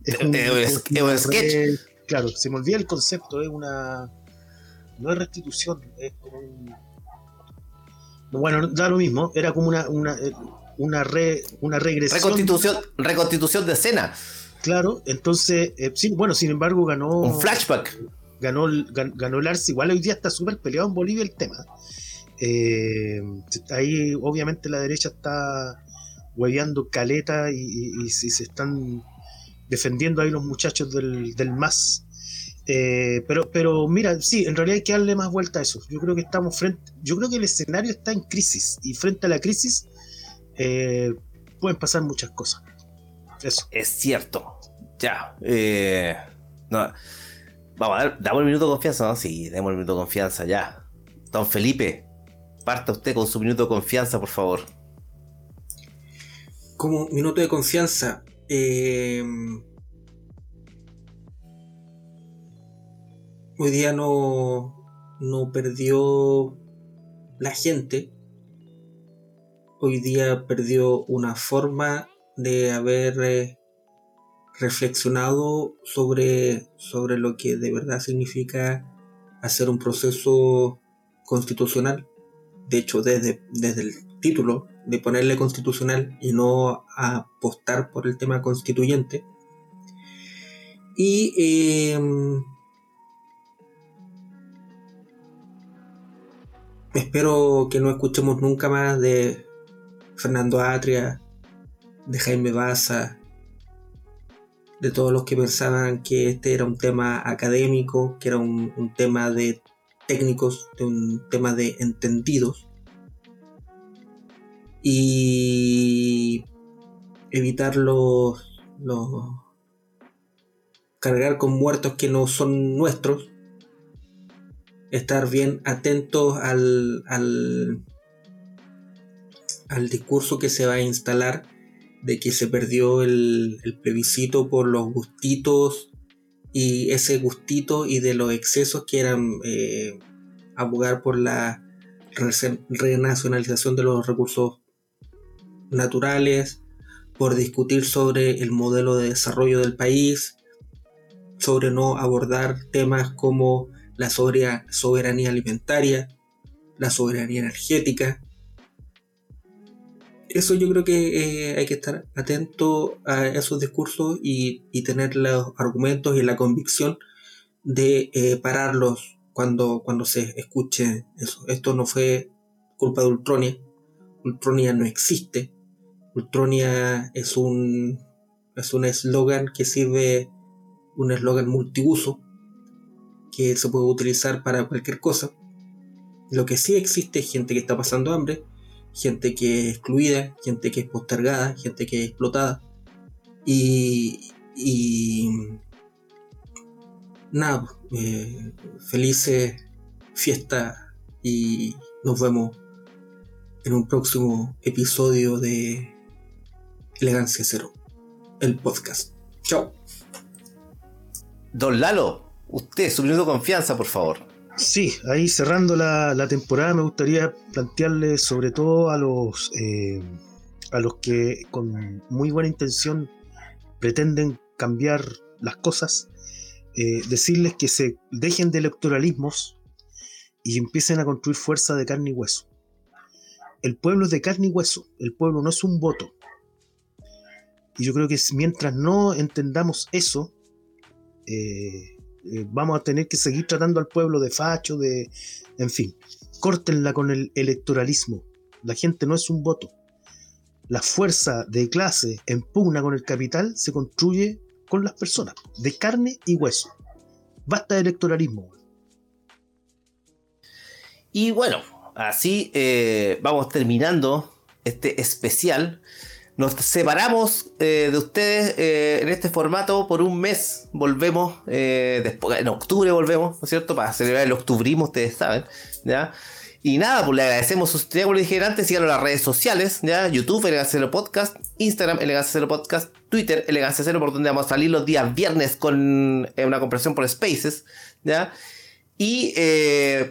Es un, es un sketch. Claro, se me olvida el concepto, es una no es restitución, es como un... Bueno, da lo mismo, era como una, una, una, re, una regresión. Reconstitución, reconstitución de escena. Claro, entonces, eh, sí, bueno, sin embargo ganó... Un flashback. Ganó, ganó, ganó el Arce, igual hoy día está súper peleado en Bolivia el tema. Eh, ahí obviamente la derecha está hueveando caleta y, y, y, se están defendiendo ahí los muchachos del, del MAS eh, pero, pero mira, sí, en realidad hay que darle más vuelta a eso. Yo creo que estamos frente, yo creo que el escenario está en crisis y frente a la crisis eh, pueden pasar muchas cosas. Eso. Es cierto. Ya. Eh, no. Vamos a ver, damos el minuto de confianza, ¿no? Sí, demos el minuto de confianza, ya. Don Felipe, parta usted con su minuto de confianza, por favor. Como minuto de confianza, eh hoy día no, no perdió la gente. Hoy día perdió una forma de haber eh, reflexionado sobre, sobre lo que de verdad significa hacer un proceso constitucional. De hecho, desde, desde el título de ponerle constitucional y no apostar por el tema constituyente. Y em, espero que no escuchemos nunca más de Fernando Atria, de Jaime Baza, de todos los que pensaban que este era un tema académico, que era un, tema de técnicos, de un tema de entendidos. Y evitar los, cargar con muertos que no son nuestros. Estar bien atentos al, al, al discurso que se va a instalar de que se perdió el, plebiscito por los gustitos y ese gustito y de los excesos que eran eh, abogar por la renacionalización de los recursos naturales, por discutir sobre el modelo de desarrollo del país, sobre no abordar temas como la soberanía alimentaria, la soberanía energética, eso yo creo que eh, hay que estar atento a esos discursos y, tener los argumentos y la convicción de eh, pararlos cuando, cuando se escuche eso. Esto no fue culpa de Ultronia. Ultronia no existe. Ultronia es un es un eslogan que sirve un eslogan multiuso que se puede utilizar para cualquier cosa. Lo que sí existe es gente que está pasando hambre gente que es excluida, gente que es postergada, gente que es explotada. Y, y nada, eh, felices fiestas y nos vemos en un próximo episodio de Elegancia Cero, el podcast. Chao. Don Lalo, usted, su minuto confianza, por favor. Sí, ahí cerrando la, temporada me gustaría plantearle sobre todo a los, eh, a los que con muy buena intención pretenden cambiar las cosas, eh, decirles que se dejen de electoralismos y empiecen a construir fuerza de carne y hueso. El pueblo es de carne y hueso, el pueblo no es un voto. Y yo creo que mientras no entendamos eso, eh, eh, vamos a tener que seguir tratando al pueblo de facho, de. En fin, córtenla con el electoralismo. La gente no es un voto. La fuerza de clase en pugna con el capital se construye con las personas, de carne y hueso. Basta de electoralismo. Y bueno, así eh, vamos terminando este especial. Nos separamos eh, de ustedes eh, en este formato por un mes. Volvemos, eh, después, en octubre volvemos, ¿no es cierto? Para celebrar el octubrismo, ustedes saben, ¿ya? Y nada, pues le agradecemos sus triángulos dije antes, síganlo en las redes sociales, ¿ya? YouTube, Elegancia Cero Podcast, Instagram, Elegancia Cero Podcast, Twitter, Elegancia Cero, por donde vamos a salir los días viernes con una conversación por Spaces, ¿ya? Y,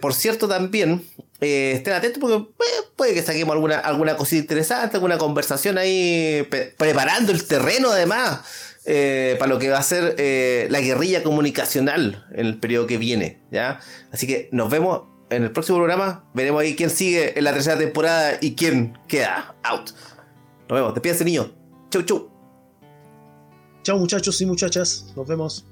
por cierto, también eh, estén atentos porque eh, puede que saquemos alguna, alguna cosita interesante, alguna conversación ahí, preparando el terreno además eh, para lo que va a ser la guerrilla comunicacional en el periodo que viene. ¿ya? Así que nos vemos en el próximo programa. Veremos ahí quién sigue en la tercera temporada y quién queda out. Nos vemos. Despídense, niños. Chau, chau. Chau, muchachos y muchachas. Nos vemos.